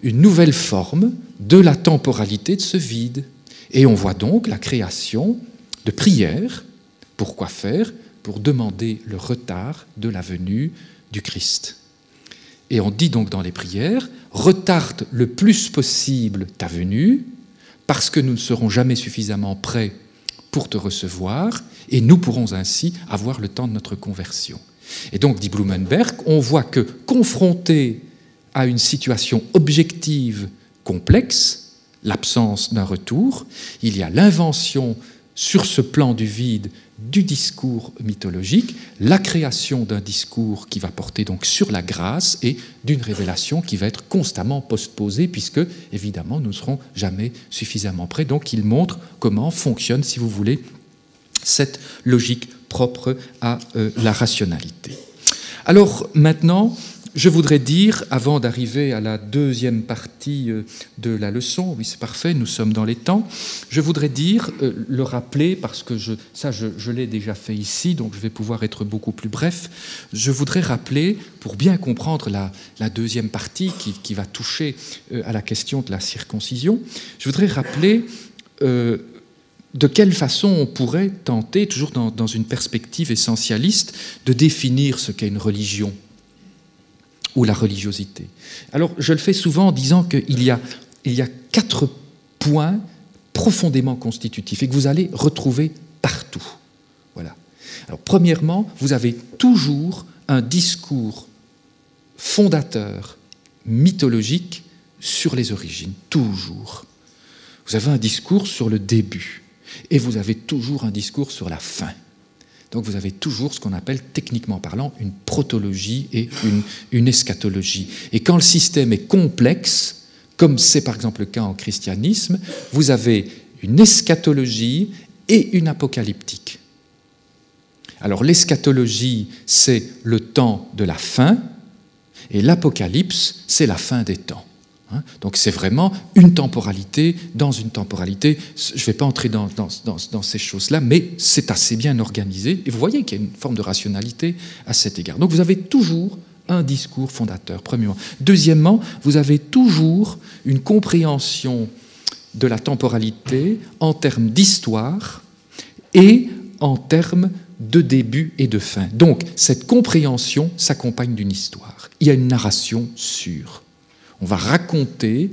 une nouvelle forme de la temporalité de ce vide. Et on voit donc la création de prières. Pourquoi faire? Pour demander le retard de la venue du Christ. Et on dit donc dans les prières, retarde le plus possible ta venue, parce que nous ne serons jamais suffisamment prêts pour te recevoir, et nous pourrons ainsi avoir le temps de notre conversion. Et donc, dit Blumenberg, on voit que confronté à une situation objective complexe, l'absence d'un retour, il y a l'invention sur ce plan du vide du discours mythologique, la création d'un discours qui va porter donc sur la grâce et d'une révélation qui va être constamment postposée puisque évidemment nous ne serons jamais suffisamment prêts. Donc il montre comment fonctionne, si vous voulez, cette logique propre à euh, la rationalité. Alors maintenant, je voudrais dire, avant d'arriver à la deuxième partie euh, de la leçon, oui c'est parfait, nous sommes dans les temps, je voudrais dire, euh, le rappeler, parce que je, ça je, l'ai déjà fait ici, donc je vais pouvoir être beaucoup plus bref, je voudrais rappeler, pour bien comprendre la, deuxième partie qui, va toucher euh, à la question de la circoncision, je voudrais rappeler de quelle façon on pourrait tenter, toujours dans, dans une perspective essentialiste, de définir ce qu'est une religion ou la religiosité. Alors, je le fais souvent en disant qu'il y a, y a quatre points profondément constitutifs et que vous allez retrouver partout. Voilà. Alors, premièrement, vous avez toujours un discours fondateur, mythologique, sur les origines. Toujours. Vous avez un discours sur le début et vous avez toujours un discours sur la fin. Donc vous avez toujours ce qu'on appelle techniquement parlant une protologie et une, eschatologie. Et quand le système est complexe, comme c'est par exemple le cas en christianisme, vous avez une eschatologie et une apocalyptique. Alors l'eschatologie, c'est le temps de la fin, et l'apocalypse, c'est la fin des temps. Hein. Donc c'est vraiment une temporalité dans une temporalité. Je ne vais pas entrer dans, ces choses-là, mais c'est assez bien organisé. Et vous voyez qu'il y a une forme de rationalité à cet égard. Donc vous avez toujours un discours fondateur, premièrement. Deuxièmement, vous avez toujours une compréhension de la temporalité en termes d'histoire et en termes de début et de fin. Donc cette compréhension s'accompagne d'une histoire. Il y a une narration sûre. On va raconter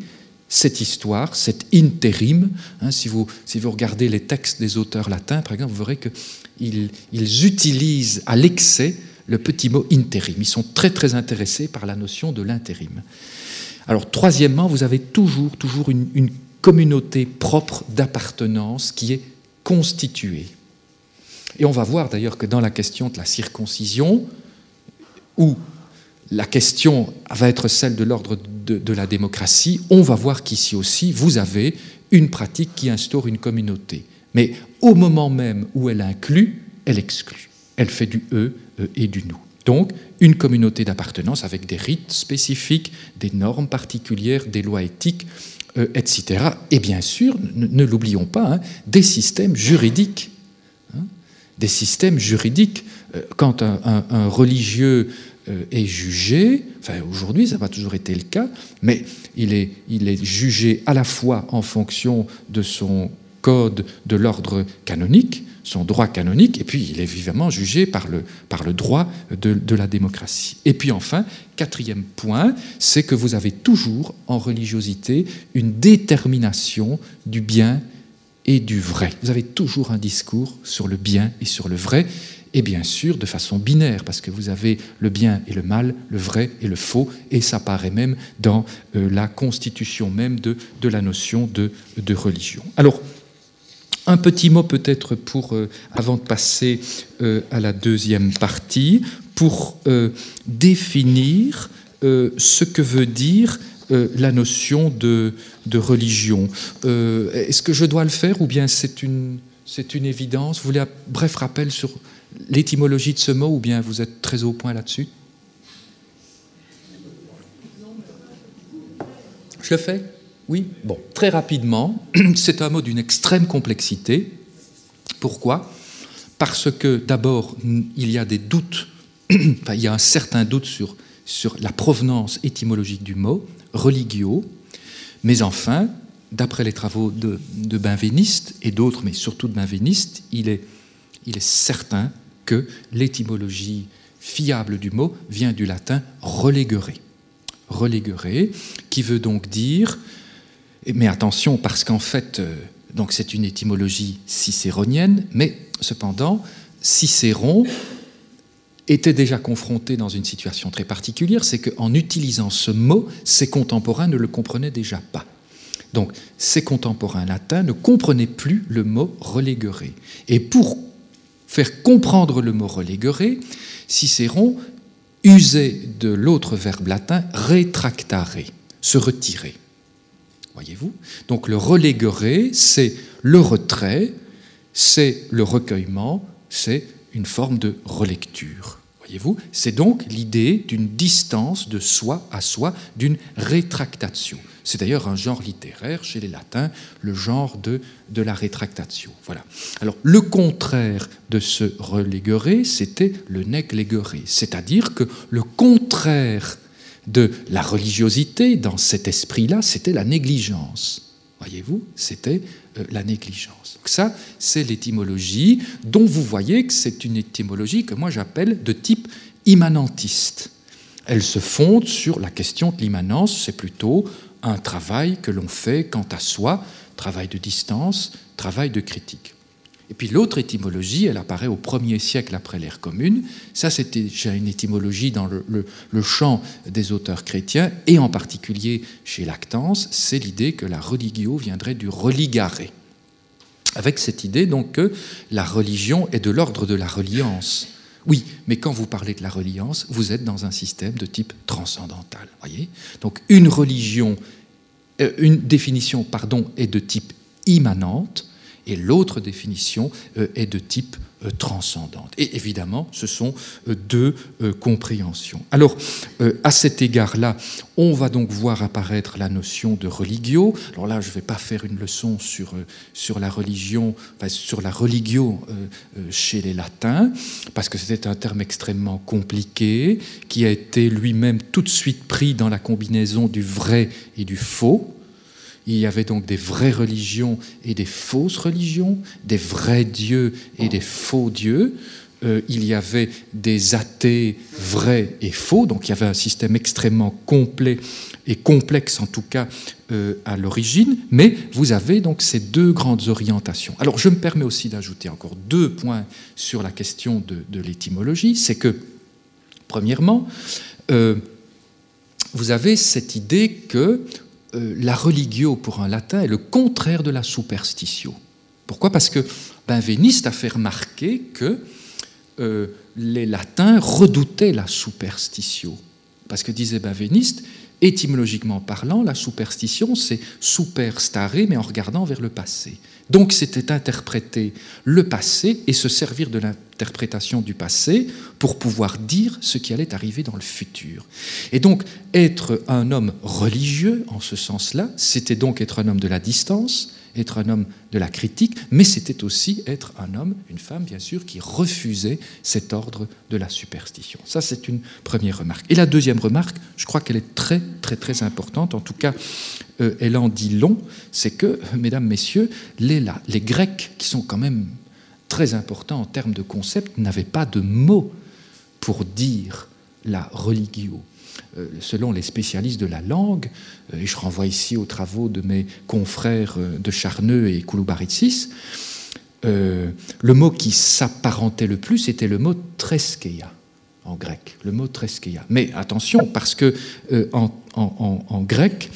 cette histoire, cet intérim. Hein, si, vous, regardez les textes des auteurs latins, par exemple, vous verrez qu'ils ils utilisent à l'excès le petit mot intérim. Ils sont très très intéressés par la notion de l'intérim. Alors troisièmement, vous avez toujours, toujours une, communauté propre d'appartenance qui est constituée. Et on va voir d'ailleurs que dans la question de la circoncision, où la question va être celle de l'ordre de, la démocratie, on va voir qu'ici aussi, vous avez une pratique qui instaure une communauté. Mais au moment même où elle inclut, elle exclut. Elle fait du eux et du nous. Donc, une communauté d'appartenance avec des rites spécifiques, des normes particulières, des lois éthiques, euh, etc. Et bien sûr, ne, l'oublions pas, hein, des systèmes juridiques. Hein. des systèmes juridiques. Euh, quand un religieux est jugé, enfin aujourd'hui ça n'a pas toujours été le cas, mais il est, il est jugé à la fois en fonction de son code de l'ordre canonique, son droit canonique, et puis il est vivement jugé par le, par le droit de, de la démocratie. Et puis enfin, quatrième point, c'est que vous avez toujours en religiosité une détermination du bien et du vrai. Vous avez toujours un discours sur le bien et sur le vrai, et bien sûr de façon binaire, parce que vous avez le bien et le mal, le vrai et le faux, et ça paraît même dans euh, la constitution même de, de la notion de, de, religion. Alors, un petit mot peut-être pour, euh, avant de passer euh, à la deuxième partie, pour définir ce que veut dire la notion de, de religion. Est-ce que je dois le faire ou bien c'est une, c'est une évidence? Vous voulez un bref rappel sur l'étymologie de ce mot ou bien vous êtes très au point là-dessus? Je le fais? Oui, bon, très rapidement, c'est un mot d'une extrême complexité. Pourquoi? Parce que d'abord, il y a des doutes, enfin, il y a un certain doute sur, la provenance étymologique du mot, religio, mais enfin, d'après les travaux de, de Benveniste et d'autres, mais surtout de Benveniste, il est, il est certain que l'étymologie fiable du mot vient du latin relegere. Relegere, qui veut donc dire, mais attention, parce qu'en fait, euh, donc c'est une étymologie cicéronienne, mais cependant, Cicéron était déjà confronté dans une situation très particulière, c'est qu'en utilisant ce mot, ses contemporains ne le comprenaient déjà pas. Donc, ses contemporains latins ne comprenaient plus le mot relégueré. Et pour faire comprendre le mot relégueré, Cicéron usait de l'autre verbe latin rétractare, se retirer. Voyez-vous? Donc le relégueré, c'est le retrait, c'est le recueillement, c'est une forme de relecture. Voyez-vous? C'est donc l'idée d'une distance de soi à soi, d'une rétractation. C'est d'ailleurs un genre littéraire chez les latins, le genre de, de la rétractation. Voilà. Alors, le contraire de ce relégueré, c'était le nec c'est-à-dire que le contraire de la religiosité dans cet esprit-là, c'était la négligence. Voyez-vous, c'était euh, la négligence. Donc ça, c'est l'étymologie dont vous voyez que c'est une étymologie que moi j'appelle de type immanentiste. Elle se fonde sur la question de l'immanence, c'est plutôt un travail que l'on fait quant à soi, travail de distance, travail de critique. Et puis l'autre étymologie, elle apparaît au premier siècle après l'ère commune. Ça, c'était déjà une étymologie dans le, le, champ des auteurs chrétiens, et en particulier chez Lactance, c'est l'idée que la religio viendrait du religare. Avec cette idée donc que la religion est de l'ordre de la reliance. Oui, mais quand vous parlez de la reliance, vous êtes dans un système de type transcendantal. Donc une religion, euh, une définition, pardon, est de type immanente, et l'autre définition euh, est de type transcendante. Et évidemment, ce sont euh, deux compréhensions. Alors, à cet égard-là, on va donc voir apparaître la notion de religio. Alors là, je ne vais pas faire une leçon sur, sur la religion, sur la religio chez les latins, parce que c'était un terme extrêmement compliqué, qui a été lui-même tout de suite pris dans la combinaison du vrai et du faux. Il y avait donc des vraies religions et des fausses religions, des vrais dieux et des faux dieux. Euh, il y avait des athées vrais et faux, donc il y avait un système extrêmement complet et complexe en tout cas euh, à l'origine, mais vous avez donc ces deux grandes orientations. Alors je me permets aussi d'ajouter encore deux points sur la question de, l'étymologie, c'est que, premièrement, euh, vous avez cette idée que euh, la religio pour un latin est le contraire de la superstitio. Pourquoi? Parce que Benveniste a fait remarquer que euh, les latins redoutaient la superstitio. Parce que disait Benveniste, étymologiquement parlant, la superstition, c'est superstare, mais en regardant vers le passé. Donc c'était interpréter le passé et se servir de l'interprétation du passé pour pouvoir dire ce qui allait arriver dans le futur. Et donc être un homme religieux en ce sens-là, c'était donc être un homme de la distance, être un homme de la critique, mais c'était aussi être un homme, une femme bien sûr, qui refusait cet ordre de la superstition. Ça, c'est une première remarque. Et la deuxième remarque, je crois qu'elle est très, très, très importante, en tout cas, euh, elle en dit long, c'est que, mesdames, messieurs, les, les Grecs, qui sont quand même très importants en termes de concept, n'avaient pas de mots pour dire la religio. Euh, selon les spécialistes de la langue, euh, et je renvoie ici aux travaux de mes confrères euh, de Charneux et Kouloubaritsis, le mot qui s'apparentait le plus était le mot treskeia en grec, le mot treskeia. Mais attention, parce que en, en, grec,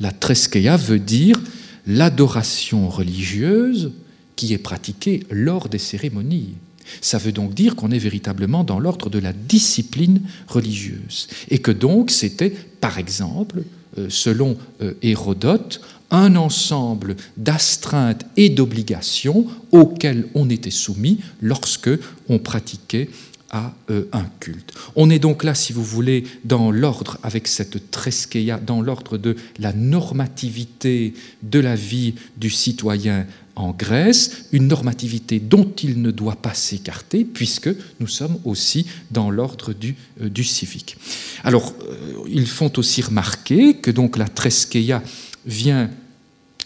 la treskeia veut dire l'adoration religieuse qui est pratiquée lors des cérémonies. Ça veut donc dire qu'on est véritablement dans l'ordre de la discipline religieuse. Et que donc c'était, par exemple, euh, selon euh, Hérodote, un ensemble d'astreintes et d'obligations auxquelles on était soumis lorsque on pratiquait euh, un culte. On est donc là, si vous voulez, dans l'ordre, avec cette treskeia, dans l'ordre de la normativité de la vie du citoyen en Grèce, une normativité dont il ne doit pas s'écarter, puisque nous sommes aussi dans l'ordre du, euh, du, civique. Alors, euh, ils font aussi remarquer que donc la treskeia vient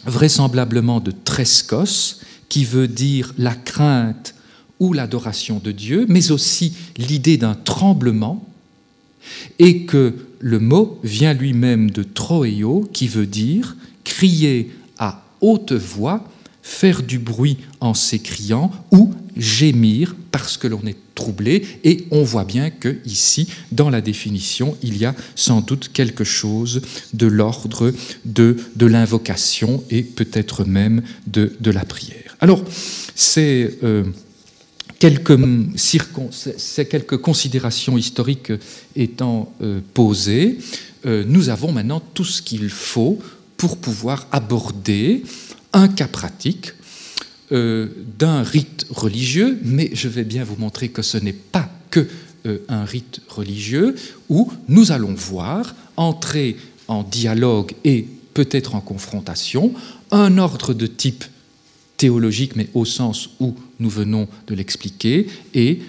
vraisemblablement de treskos, qui veut dire la crainte ou l'adoration de Dieu, mais aussi l'idée d'un tremblement, et que le mot vient lui-même de troeo, qui veut dire crier à haute voix, faire du bruit en s'écriant ou gémir parce que l'on est troublé. Et on voit bien que ici, dans la définition, il y a sans doute quelque chose de l'ordre de, de l'invocation et peut-être même de, de, la prière. Alors, euh, quelques, ces quelques considérations historiques étant euh, posées, euh, nous avons maintenant tout ce qu'il faut pour pouvoir aborder un cas pratique euh, d'un rite religieux, mais je vais bien vous montrer que ce n'est pas que euh, un rite religieux, où nous allons voir entrer en dialogue et peut-être en confrontation un ordre de type théologique, mais au sens où nous venons de l'expliquer, et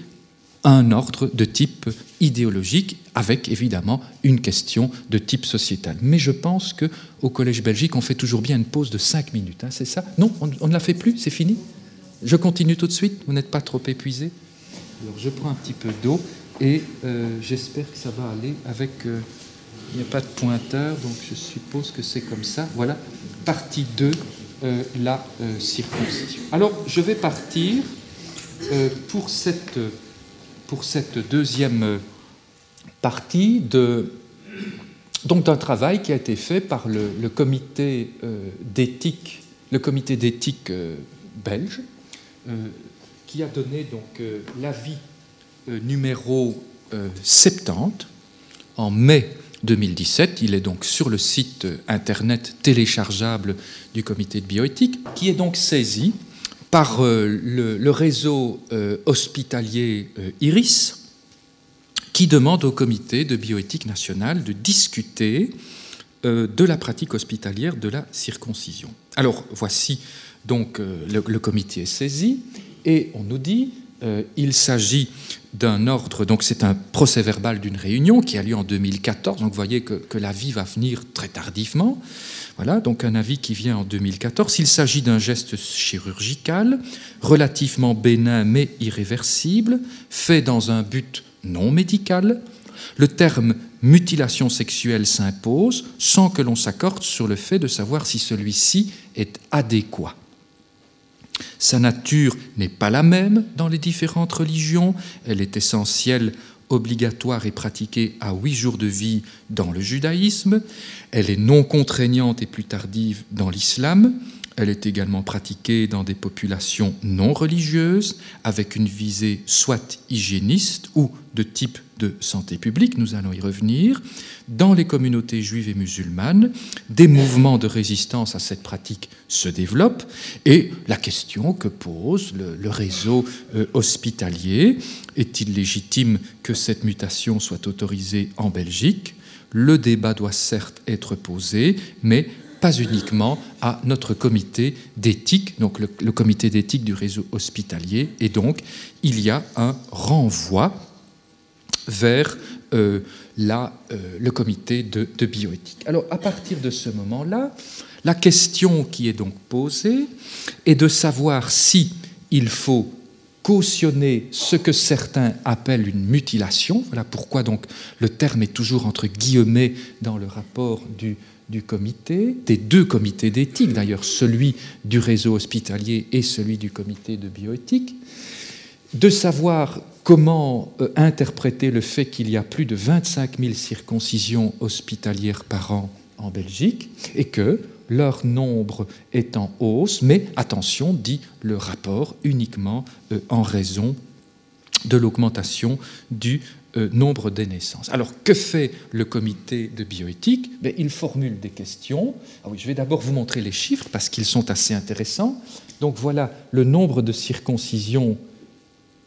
un ordre de type idéologique, avec évidemment une question de type sociétal. Mais je pense qu'au Collège Belgique, on fait toujours bien une pause de 5 minutes. Hein, c'est ça? Non, on, ne la fait plus C'est fini? Je continue tout de suite Vous n'êtes pas trop épuisé? Alors je prends un petit peu d'eau et euh, j'espère que ça va aller avec... Euh, il n'y a pas de pointeur, donc je suppose que c'est comme ça. Voilà, partie 2, euh, la circoncision. Alors je vais partir pour cette pour cette deuxième partie de, donc d'un travail qui a été fait par le, comité euh, d'éthique, le comité d'éthique euh, belge, euh, qui a donné donc l'avis numéro 70 en mai 2017. Il est donc sur le site internet téléchargeable du comité de bioéthique, qui est donc saisi par le, réseau hospitalier IRIS, qui demande au comité de bioéthique nationale de discuter de la pratique hospitalière de la circoncision. Alors voici donc le, comité est saisi et on nous dit il s'agit d'un ordre, donc c'est un procès verbal d'une réunion qui a lieu en 2014, donc vous voyez que, que l'avis va venir très tardivement. Voilà, donc un avis qui vient en 2014. Il s'agit d'un geste chirurgical relativement bénin mais irréversible, fait dans un but non médical. Le terme mutilation sexuelle s'impose sans que l'on s'accorde sur le fait de savoir si celui-ci est adéquat. Sa nature n'est pas la même dans les différentes religions, elle est essentielle obligatoire et pratiquée à huit jours de vie dans le judaïsme, elle est non contraignante et plus tardive dans l'islam, elle est également pratiquée dans des populations non religieuses, avec une visée soit hygiéniste ou de type de santé publique, nous allons y revenir. Dans les communautés juives et musulmanes, des mouvements de résistance à cette pratique se développent et la question que pose le, réseau euh, hospitalier, est-il légitime que cette mutation soit autorisée en Belgique? Le débat doit certes être posé, mais pas uniquement à notre comité d'éthique, donc le, comité d'éthique du réseau hospitalier, et donc il y a un renvoi vers euh, la, euh, le comité de, de, bioéthique. Alors à partir de ce moment-là, la question qui est donc posée est de savoir si il faut cautionner ce que certains appellent une mutilation. Voilà pourquoi donc le terme est toujours entre guillemets dans le rapport du du comité, des deux comités d'éthique, d'ailleurs celui du réseau hospitalier et celui du comité de bioéthique, de savoir comment euh, interpréter le fait qu'il y a plus de 25 000 circoncisions hospitalières par an en Belgique et que leur nombre est en hausse, mais attention, dit le rapport, uniquement euh, en raison de l'augmentation du euh, nombre des naissances. Alors, que fait le comité de bioéthique? Ben, Il formule des questions. Ah oui, je vais d'abord vous montrer les chiffres parce qu'ils sont assez intéressants. Donc voilà le nombre de circoncisions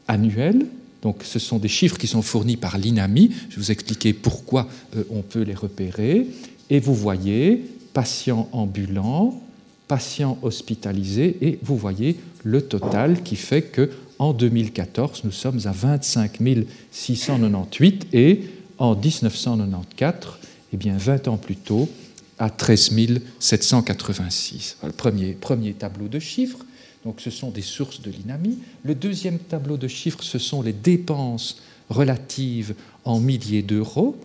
annuelles Donc ce sont des chiffres qui sont fournis par l'INAMI. Je vais vous expliquer pourquoi euh, on peut les repérer. Et vous voyez patients ambulants, patients hospitalisés, et vous voyez le total qui fait que en 2014, nous sommes à 25 698 et en 1994, eh bien 20 ans plus tôt, à 13 786. Le premier, premier tableau de chiffres. Donc ce sont des sources de l'INAMI. Le deuxième tableau de chiffres, ce sont les dépenses relatives en milliers d'euros.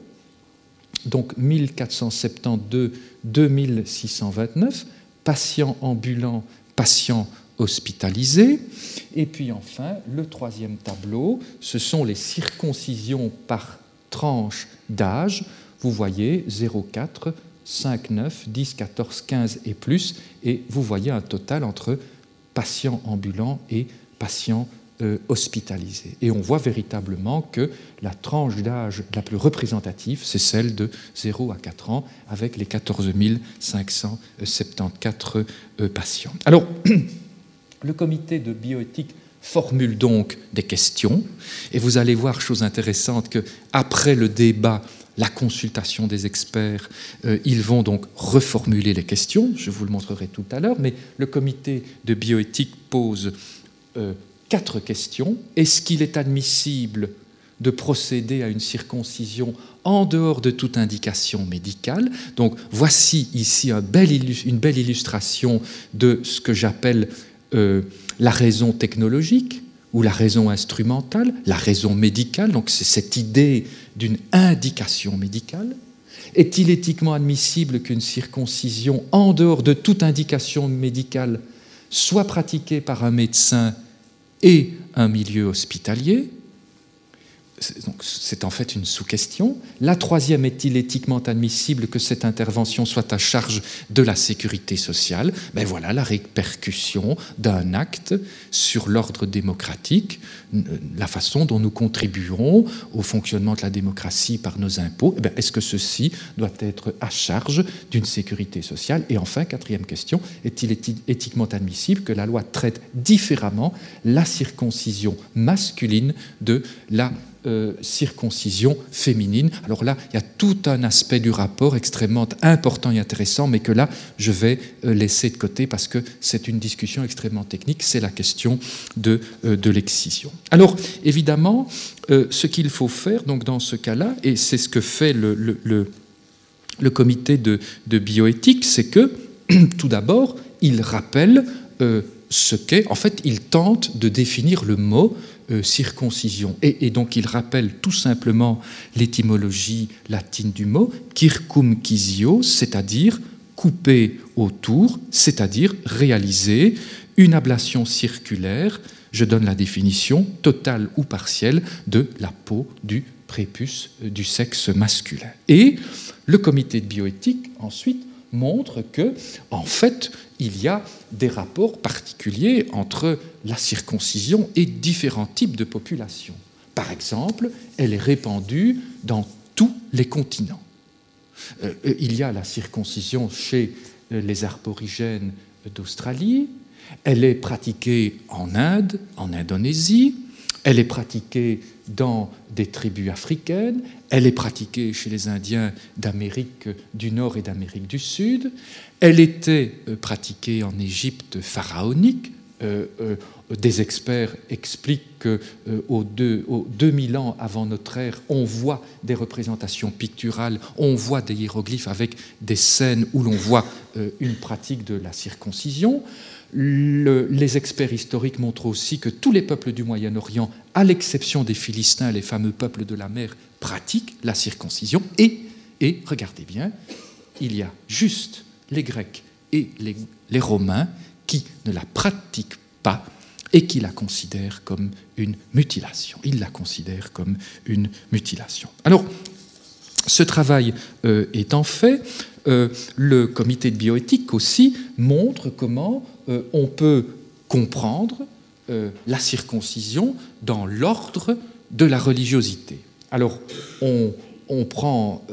Donc 1472, 2629, patients ambulants, patients hospitalisés. Et puis enfin, le troisième tableau, ce sont les circoncisions par tranche d'âge. Vous voyez 0,4, 5, 9, 10, 14, 15 et plus. Et vous voyez un total entre patients ambulants et patients euh, hospitalisés. Et on voit véritablement que la tranche d'âge la plus représentative, c'est celle de 0 à 4 ans, avec les 14 574 euh, patients. Alors, le comité de bioéthique formule donc des questions, et vous allez voir, chose intéressante, que après le débat la consultation des experts, euh, ils vont donc reformuler les questions, je vous le montrerai tout à l'heure, mais le comité de bioéthique pose euh, quatre questions. Est-ce qu'il est admissible de procéder à une circoncision en dehors de toute indication médicale? Donc voici ici une belle illustration de ce que j'appelle euh, la raison technologique ou la raison instrumentale, la raison médicale, donc c'est cette idée d'une indication médicale. Est-il éthiquement admissible qu'une circoncision, en dehors de toute indication médicale, soit pratiquée par un médecin et un milieu hospitalier? C'est en fait une sous-question. La troisième, est-il éthiquement admissible que cette intervention soit à charge de la sécurité sociale? Ben voilà la répercussion d'un acte sur l'ordre démocratique, la façon dont nous contribuons au fonctionnement de la démocratie par nos impôts. Eh est-ce que ceci doit être à charge d'une sécurité sociale? Et enfin, quatrième question, est-il éthiquement admissible que la loi traite différemment la circoncision masculine de la euh, circoncision féminine. Alors là, il y a tout un aspect du rapport extrêmement important et intéressant, mais que là, je vais euh, laisser de côté parce que c'est une discussion extrêmement technique, c'est la question de, euh, de l'excision. Alors, évidemment, ce qu'il faut faire donc, dans ce cas-là, et c'est ce que fait le, le, le, comité de, de bioéthique, c'est que, tout d'abord, il rappelle ce qu'est, en fait, il tente de définir le mot euh, circoncision. Et, donc il rappelle tout simplement l'étymologie latine du mot, circumcisio, c'est-à-dire couper autour, c'est-à-dire réaliser une ablation circulaire, je donne la définition, totale ou partielle, de la peau du prépuce euh, du sexe masculin. Et le comité de bioéthique, ensuite, montre que, en fait, il y a des rapports particuliers entre la circoncision et différents types de populations. Par exemple, elle est répandue dans tous les continents. Euh, il y a la circoncision chez euh, les arborigènes d'Australie, elle est pratiquée en Inde, en Indonésie, elle est pratiquée dans des tribus africaines, elle est pratiquée chez les Indiens d'Amérique du Nord et d'Amérique du Sud, elle était euh, pratiquée en Égypte pharaonique. Euh, euh, des experts expliquent qu'au au 2000 ans avant notre ère, on voit des représentations picturales, on voit des hiéroglyphes avec des scènes où l'on voit une pratique de la circoncision les experts historiques montrent aussi que tous les peuples du Moyen-Orient, à l'exception des Philistins, les fameux peuples de la mer, pratiquent la circoncision. Et, et regardez bien, il y a juste les Grecs et les, Romains qui ne la pratiquent pas et qui la considèrent comme une mutilation. Ils la considèrent comme une mutilation. Alors, ce travail euh, étant fait, euh, le comité de bioéthique aussi montre comment euh, on peut comprendre la circoncision dans l'ordre de la religiosité. Alors, on, prend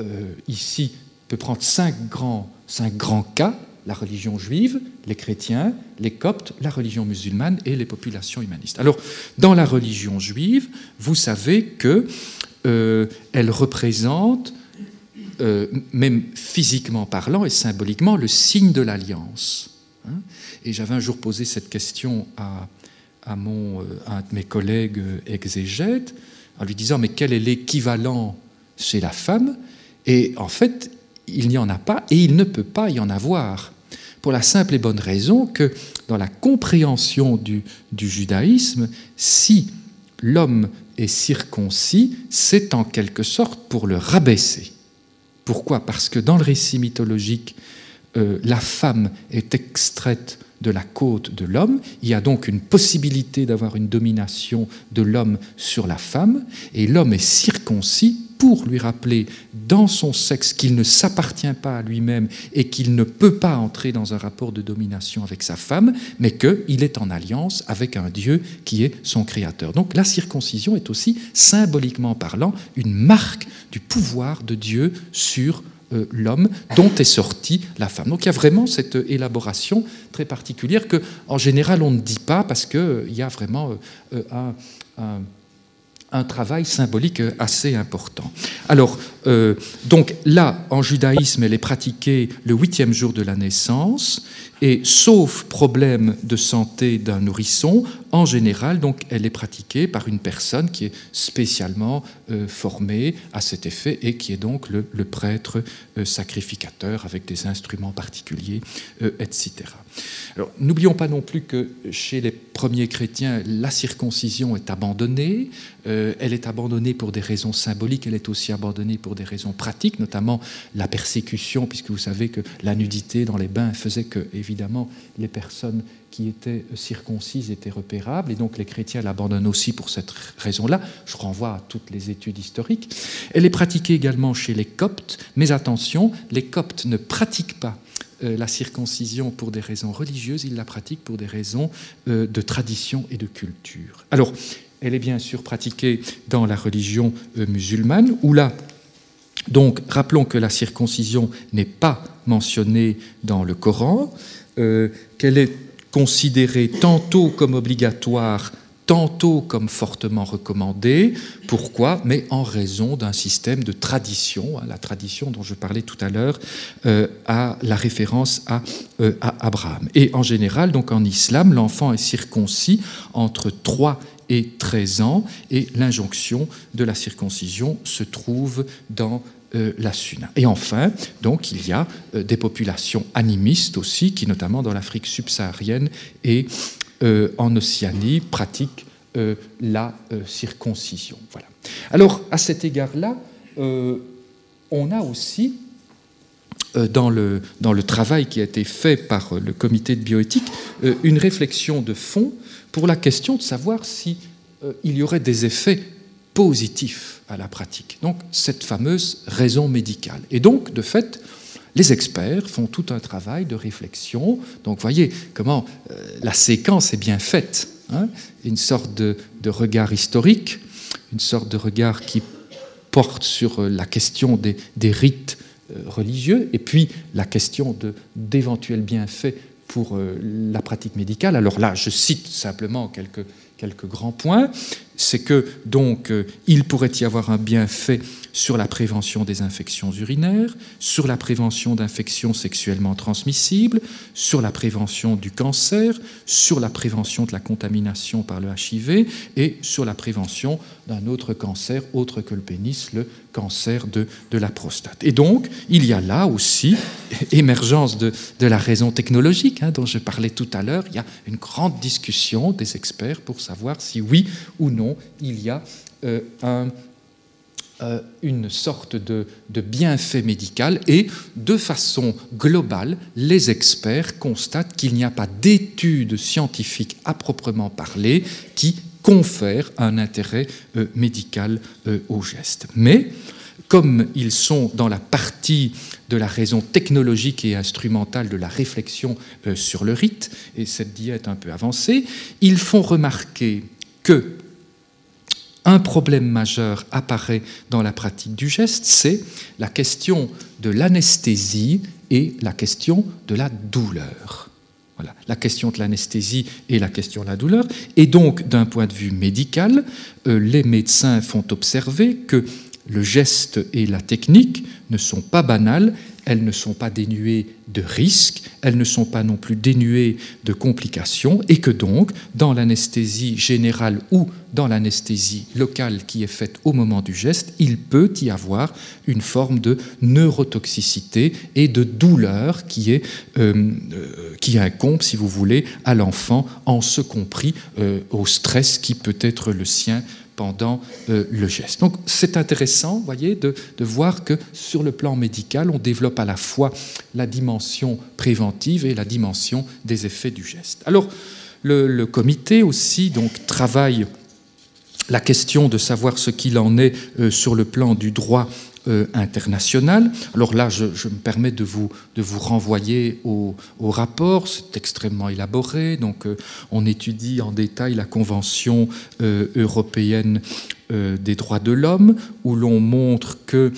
ici, peut prendre cinq grands, cinq grands cas la religion juive, les chrétiens, les coptes, la religion musulmane et les populations humanistes. Alors, dans la religion juive, vous savez que euh, elle représente, euh, même physiquement parlant et symboliquement, le signe de l'alliance. Hein. Et j'avais un jour posé cette question à, à, mon, euh, un de mes collègues exégètes, en lui disant, mais quel est l'équivalent chez la femme? Et en fait, il n'y en a pas et il ne peut pas y en avoir. Pour la simple et bonne raison que dans la compréhension du, du judaïsme, si l'homme est circoncis, c'est en quelque sorte pour le rabaisser. Pourquoi? Parce que dans le récit mythologique, euh, la femme est extraite de la côte de l'homme. Il y a donc une possibilité d'avoir une domination de l'homme sur la femme, et l'homme est circoncis pour lui rappeler dans son sexe qu'il ne s'appartient pas à lui-même et qu'il ne peut pas entrer dans un rapport de domination avec sa femme, mais qu'il est en alliance avec un Dieu qui est son créateur. Donc la circoncision est aussi, symboliquement parlant, une marque du pouvoir de Dieu sur euh, l'homme dont est sortie la femme. Donc il y a vraiment cette élaboration très particulière que, en général, on ne dit pas parce qu'il euh, y a vraiment euh, un un travail symbolique assez important. Alors, euh, donc là, en judaïsme, elle est pratiquée le huitième jour de la naissance, et sauf problème de santé d'un nourrisson, en général, donc, elle est pratiquée par une personne qui est spécialement euh, formée à cet effet et qui est donc le, prêtre euh, sacrificateur avec des instruments particuliers, etc. Alors, n'oublions pas non plus que chez les premiers chrétiens, la circoncision est abandonnée. elle est abandonnée pour des raisons symboliques, elle est aussi abandonnée pour des raisons pratiques, notamment la persécution, puisque vous savez que la nudité dans les bains faisait que, évidemment, les personnes qui étaient circoncises étaient repérables, et donc les chrétiens l'abandonnent aussi pour cette raison-là. Je renvoie à toutes les études historiques. Elle est pratiquée également chez les coptes, mais attention, les coptes ne pratiquent pas euh, la circoncision pour des raisons religieuses, ils la pratiquent pour des raisons euh, de tradition et de culture. Alors, elle est bien sûr pratiquée dans la religion euh, musulmane, où là, donc, rappelons que la circoncision n'est pas mentionnée dans le Coran, euh, qu'elle est considérée tantôt comme obligatoire, tantôt comme fortement recommandée. Pourquoi? Mais en raison d'un système de tradition, hein, la tradition dont je parlais tout à l'heure, euh, à la référence à, euh, à, Abraham. Et en général, donc en islam, l'enfant est circoncis entre 3 et 13 ans, et l'injonction de la circoncision se trouve dans euh, la Sunna. Et enfin, donc, il y a des populations animistes aussi, qui notamment dans l'Afrique subsaharienne et euh, en Océanie pratiquent la circoncision. Voilà. Alors, à cet égard-là, on a aussi dans le, dans le travail qui a été fait par le comité de bioéthique, une réflexion de fond pour la question de savoir si euh, il y aurait des effets positifs à la pratique. Donc cette fameuse raison médicale. Et donc, de fait, les experts font tout un travail de réflexion. Donc voyez comment euh, la séquence est bien faite. Hein. une sorte de, regard historique, une sorte de regard qui porte sur euh, la question des, des rites religieux, et puis la question d'éventuels bienfaits pour la pratique médicale. Alors là, je cite simplement quelques quelques grands points. C'est que donc euh, il pourrait y avoir un bienfait sur la prévention des infections urinaires, sur la prévention d'infections sexuellement transmissibles, sur la prévention du cancer, sur la prévention de la contamination par le HIV et sur la prévention d'un autre cancer autre que le pénis, le cancer de, la prostate. Et donc, il y a là aussi émergence de, de la raison technologique hein, dont je parlais tout à l'heure. Il y a une grande discussion des experts pour savoir si oui ou non il y a euh, euh, une sorte de, bienfait médical et de façon globale, les experts constatent qu'il n'y a pas d'études scientifiques à proprement parler qui confèrent un intérêt euh, médical au geste. Mais comme ils sont dans la partie de la raison technologique et instrumentale de la réflexion sur le rite, et cette diète un peu avancée, ils font remarquer que un problème majeur apparaît dans la pratique du geste, c'est la question de l'anesthésie et la question de la douleur. Voilà, la question de l'anesthésie et la question de la douleur. Et donc, d'un point de vue médical, euh, les médecins font observer que le geste et la technique ne sont pas banales, elles ne sont pas dénuées de risques, elles ne sont pas non plus dénuées de complications, et que donc, dans l'anesthésie générale ou dans l'anesthésie locale qui est faite au moment du geste, il peut y avoir une forme de neurotoxicité et de douleur qui, euh, euh, incombe, si vous voulez, à l'enfant, en ce compris euh, au stress qui peut être le sien pendant euh, le geste. Donc c'est intéressant, voyez, de, voir que sur le plan médical, on développe à la fois la dimension préventive et la dimension des effets du geste. Alors le, comité aussi travaille la question de savoir ce qu'il en est euh, sur le plan du droit euh, international. Alors là, je, me permets de vous, de vous renvoyer au, rapport, c'est extrêmement élaboré, donc euh, on étudie en détail la Convention euh, européenne des droits de l'homme, où l'on montre que euh,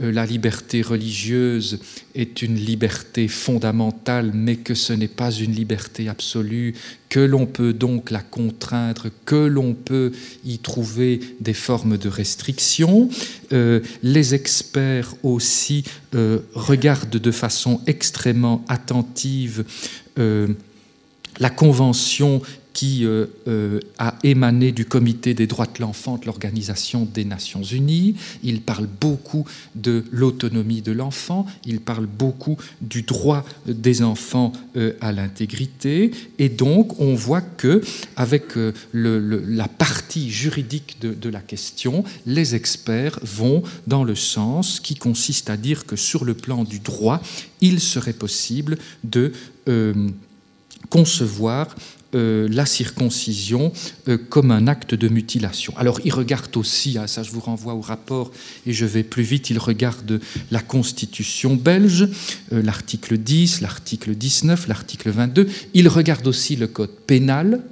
la liberté religieuse est une liberté fondamentale, mais que ce n'est pas une liberté absolue, que l'on peut donc la contraindre, que l'on peut y trouver des formes de restriction. Euh, les experts aussi euh, regardent de façon extrêmement attentive la Convention qui euh, euh, a émané du Comité des droits de l'enfant de l'Organisation des Nations Unies. Il parle beaucoup de l'autonomie de l'enfant, il parle beaucoup du droit des enfants euh, à l'intégrité, et donc on voit que avec la partie juridique de, de, la question, les experts vont dans le sens qui consiste à dire que sur le plan du droit, il serait possible de concevoir euh, la circoncision euh, comme un acte de mutilation. Alors il regarde aussi, hein, ça je vous renvoie au rapport et je vais plus vite, il regarde la constitution belge, euh, l'article 10, l'article 19, l'article 22, il regarde aussi le code pénal,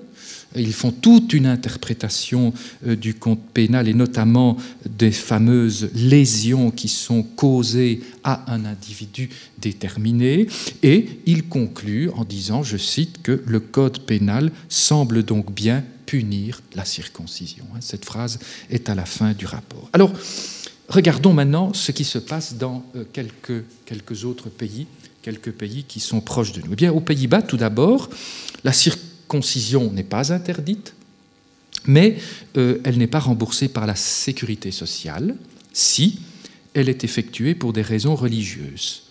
ils font toute une interprétation euh, du code pénal et notamment des fameuses lésions qui sont causées à un individu déterminé. Et ils concluent en disant, je cite, que le code pénal semble donc bien punir la circoncision. Cette phrase est à la fin du rapport. Alors, regardons maintenant ce qui se passe dans euh, quelques, quelques autres pays, quelques pays qui sont proches de nous. Eh bien, aux Pays-Bas, tout d'abord, la concision n'est pas interdite, mais euh, elle n'est pas remboursée par la sécurité sociale si elle est effectuée pour des raisons religieuses.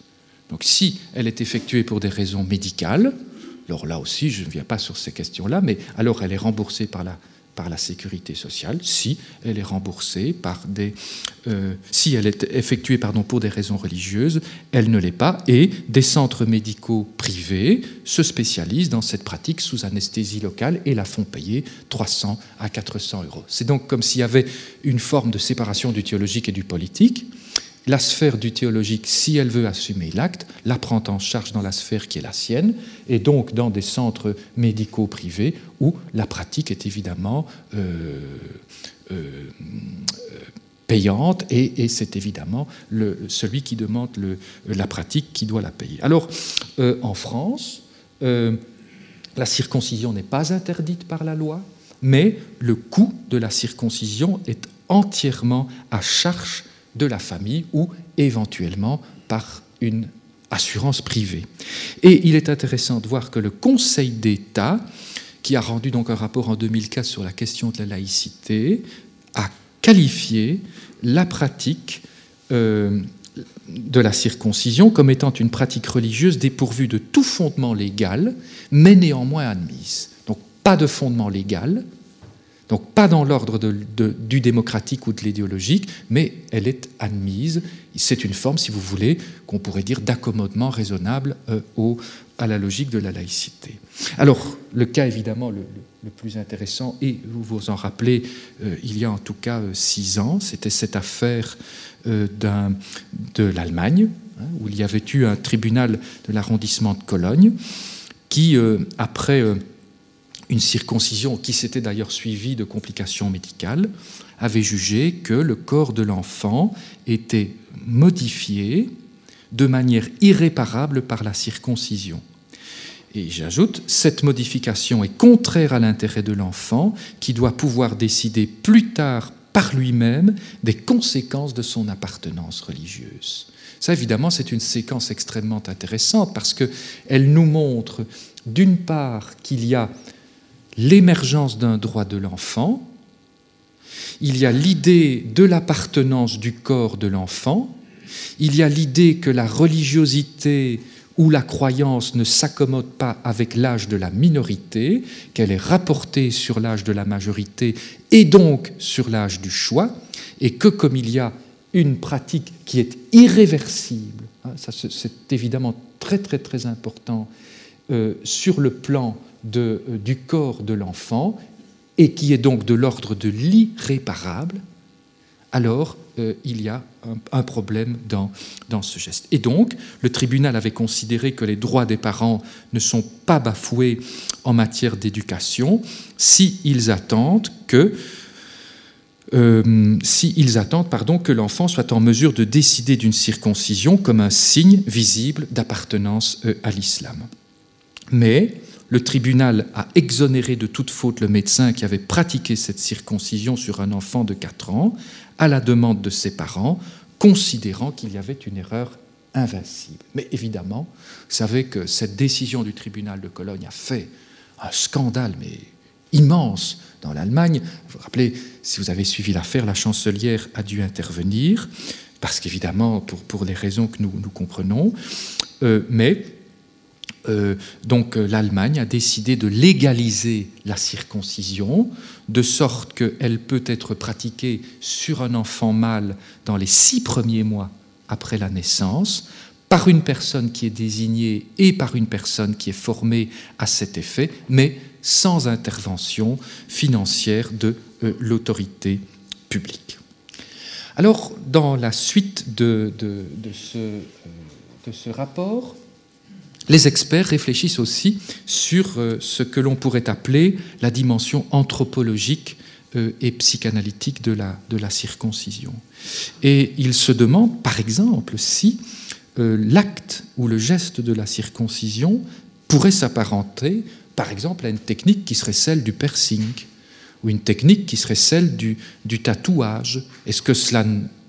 Donc si elle est effectuée pour des raisons médicales, alors là aussi je ne viens pas sur ces questions-là, mais alors elle est remboursée par la par la sécurité sociale si elle est remboursée par des euh, si elle est effectuée pardon pour des raisons religieuses elle ne l'est pas. Et des centres médicaux privés se spécialisent dans cette pratique sous anesthésie locale et la font payer 300 à 400 euros. C'est donc comme s'il y avait une forme de séparation du théologique et du politique la sphère du théologique, si elle veut assumer l'acte, la prend en charge dans la sphère qui est la sienne, et donc dans des centres médicaux privés où la pratique est évidemment euh, euh, payante, et, c'est évidemment celui qui demande la pratique qui doit la payer. Alors, euh, en France, la circoncision n'est pas interdite par la loi, mais le coût de la circoncision est entièrement à charge de la famille ou éventuellement par une assurance privée. Et il est intéressant de voir que le Conseil d'État, qui a rendu un rapport en 2004 sur la question de la laïcité, a qualifié la pratique euh, de la circoncision comme étant une pratique religieuse dépourvue de tout fondement légal, mais néanmoins admise. Donc pas de fondement légal, donc pas dans l'ordre du démocratique ou de l'idéologique, mais elle est admise. C'est une forme, si vous voulez, qu'on pourrait dire d'accommodement raisonnable euh, à la logique de la laïcité. Alors, le cas évidemment le, plus intéressant, et vous vous en rappelez, euh, il y a en tout cas euh, six ans, c'était cette affaire de l'Allemagne, hein, où il y avait eu un tribunal de l'arrondissement de Cologne, qui, après une circoncision qui s'était d'ailleurs suivie de complications médicales, avait jugé que le corps de l'enfant était modifié de manière irréparable par la circoncision. Et j'ajoute, cette modification est contraire à l'intérêt de l'enfant qui doit pouvoir décider plus tard par lui-même des conséquences de son appartenance religieuse. Ça, évidemment, c'est une séquence extrêmement intéressante parce qu'elle nous montre, d'une part, qu'il y a l'émergence d'un droit de l'enfant, il y a l'idée de l'appartenance du corps de l'enfant, il y a l'idée que la religiosité ou la croyance ne s'accommode pas avec l'âge de la minorité, qu'elle est rapportée sur l'âge de la majorité et donc sur l'âge du choix, et que comme il y a une pratique qui est irréversible, hein, c'est évidemment très très très important euh, sur le plan euh, du corps de l'enfant, et qui est donc de l'ordre de l'irréparable, alors euh, il y a un, problème dans, dans, ce geste. Et donc, le tribunal avait considéré que les droits des parents ne sont pas bafoués en matière d'éducation s'ils attendent que euh, s'ils attendent pardon, que l'enfant soit en mesure de décider d'une circoncision comme un signe visible d'appartenance à l'islam. Mais le tribunal a exonéré de toute faute le médecin qui avait pratiqué cette circoncision sur un enfant de 4 ans à la demande de ses parents, considérant qu'il y avait une erreur invincible. Mais évidemment, vous savez que cette décision du tribunal de Cologne a fait un scandale mais immense dans l'Allemagne. Vous vous rappelez, si vous avez suivi l'affaire, la chancelière a dû intervenir, parce qu'évidemment, pour, pour les raisons que nous, comprenons, euh, mais euh, donc euh, l'Allemagne a décidé de légaliser la circoncision, de sorte qu'elle peut être pratiquée sur un enfant mâle dans les six premiers mois après la naissance, par une personne qui est désignée et par une personne qui est formée à cet effet, mais sans intervention financière de euh, l'autorité publique. Alors, dans la suite de, de ce rapport, les experts réfléchissent aussi sur euh, ce que l'on pourrait appeler la dimension anthropologique euh, et psychanalytique de la, de la circoncision. Et ils se demandent, par exemple, si euh, l'acte ou le geste de la circoncision pourrait s'apparenter, par exemple, à une technique qui serait celle du piercing ou une technique qui serait celle du, du tatouage. Est-ce que cela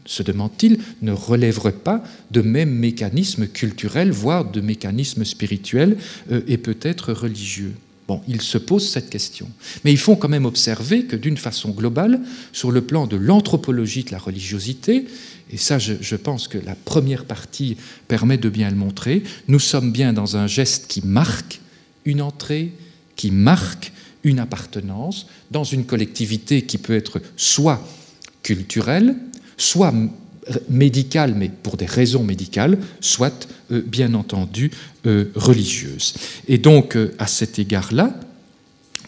se demande-t-il, ne relèverait pas de mêmes mécanismes culturels, voire de mécanismes spirituels euh, et peut-être religieux? Bon, il se pose cette question. Mais il faut quand même observer que d'une façon globale, sur le plan de l'anthropologie de la religiosité, et ça je, je, pense que la première partie permet de bien le montrer, nous sommes bien dans un geste qui marque une entrée, qui marque une appartenance dans une collectivité qui peut être soit culturelle, soit médicale, mais pour des raisons médicales, soit euh, bien entendu euh, religieuse. Et donc, euh, à cet égard-là,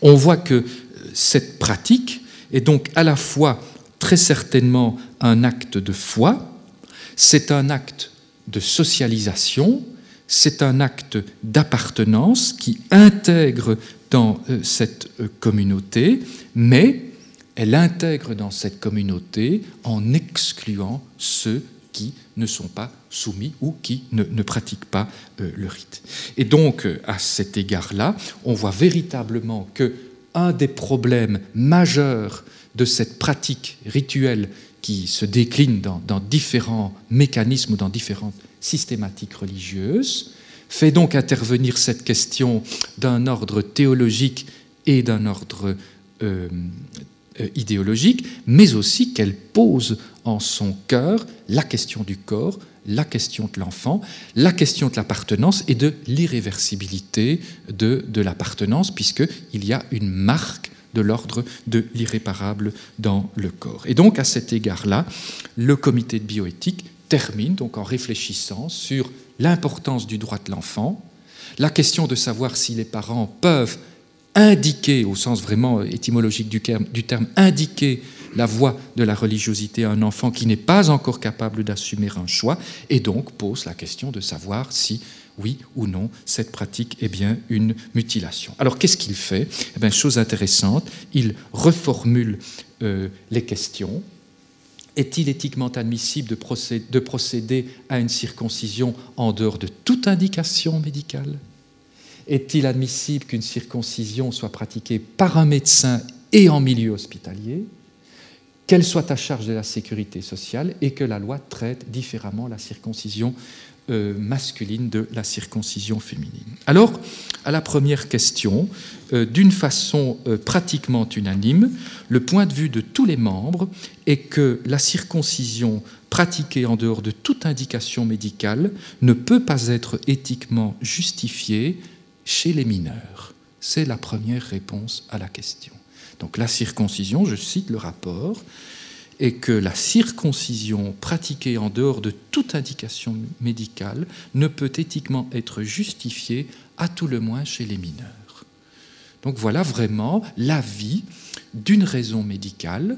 on voit que cette pratique est donc à la fois très certainement un acte de foi, c'est un acte de socialisation, c'est un acte d'appartenance qui intègre dans cette communauté, mais elle intègre dans cette communauté en excluant ceux qui ne sont pas soumis ou qui ne, pratiquent pas euh, le rite. Et donc, euh, à cet égard-là, on voit véritablement que un des problèmes majeurs de cette pratique rituelle qui se décline dans, différents mécanismes ou dans différentes systématiques religieuses, fait donc intervenir cette question d'un ordre théologique et d'un ordre euh, idéologique, mais aussi qu'elle pose en son cœur la question du corps, la question de l'enfant, la question de l'appartenance et de l'irréversibilité de, de l'appartenance, puisqu'il y a une marque de l'ordre de l'irréparable dans le corps. Et donc, à cet égard-là, le comité de bioéthique termine donc en réfléchissant sur l'importance du droit de l'enfant, la question de savoir si les parents peuvent indiquer, au sens vraiment étymologique du terme, indiquer la voie de la religiosité à un enfant qui n'est pas encore capable d'assumer un choix, et donc pose la question de savoir si, oui ou non, cette pratique est bien une mutilation. Alors qu'est-ce qu'il fait? Eh bien, Chose intéressante, il reformule euh, les questions. Est-il éthiquement admissible de procéder à une circoncision en dehors de toute indication médicale? Est-il admissible qu'une circoncision soit pratiquée par un médecin et en milieu hospitalier qu'elle soit à charge de la sécurité sociale et que la loi traite différemment la circoncision euh, masculine de la circoncision féminine? Alors, à la première question, euh, d'une façon euh, pratiquement unanime, le point de vue de tous les membres est que la circoncision pratiquée en dehors de toute indication médicale ne peut pas être éthiquement justifiée chez les mineurs. C'est la première réponse à la question. Donc la circoncision, je cite le rapport, est que la circoncision pratiquée en dehors de toute indication médicale ne peut éthiquement être justifiée, à tout le moins chez les mineurs. Donc voilà vraiment l'avis d'une raison médicale,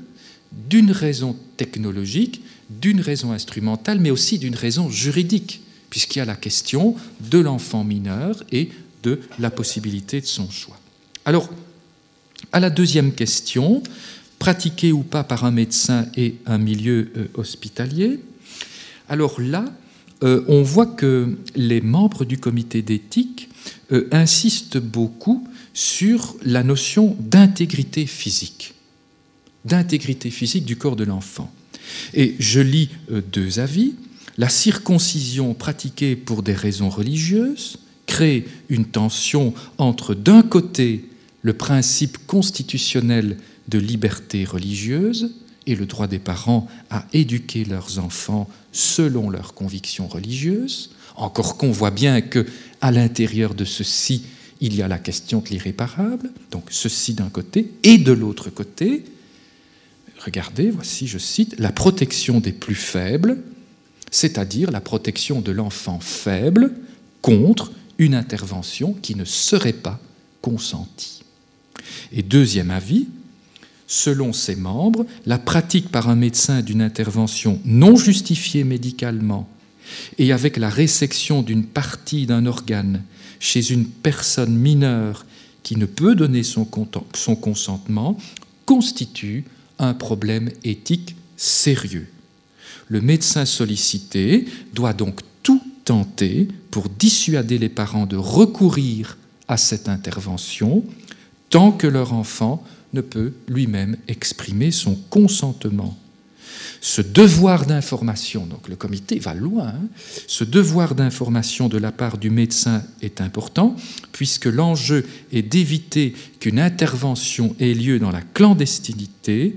d'une raison technologique, d'une raison instrumentale, mais aussi d'une raison juridique, puisqu'il y a la question de l'enfant mineur et de la possibilité de son choix. Alors, à la deuxième question, pratiquée ou pas par un médecin et un milieu euh, hospitalier, alors là, euh, on voit que les membres du comité d'éthique euh, insistent beaucoup sur la notion d'intégrité physique, d'intégrité physique du corps de l'enfant. Et je lis deux avis. La circoncision pratiquée pour des raisons religieuses crée une tension entre d'un côté le principe constitutionnel de liberté religieuse et le droit des parents à éduquer leurs enfants selon leurs convictions religieuses, encore qu'on voit bien que à l'intérieur de ceci, il y a la question de l'irréparable, donc ceci d'un côté, et de l'autre côté, regardez, voici, je cite, la protection des plus faibles, c'est-à-dire la protection de l'enfant faible contre une intervention qui ne serait pas consentie. Et deuxième avis, selon ses membres, la pratique par un médecin d'une intervention non justifiée médicalement et avec la résection d'une partie d'un organe chez une personne mineure qui ne peut donner son, consentement constitue un problème éthique sérieux. Le médecin sollicité doit donc tenter pour dissuader les parents de recourir à cette intervention tant que leur enfant ne peut lui-même exprimer son consentement. Ce devoir d'information, donc le comité va loin, hein, ce devoir d'information de la part du médecin est important, puisque l'enjeu est d'éviter qu'une intervention ait lieu dans la clandestinité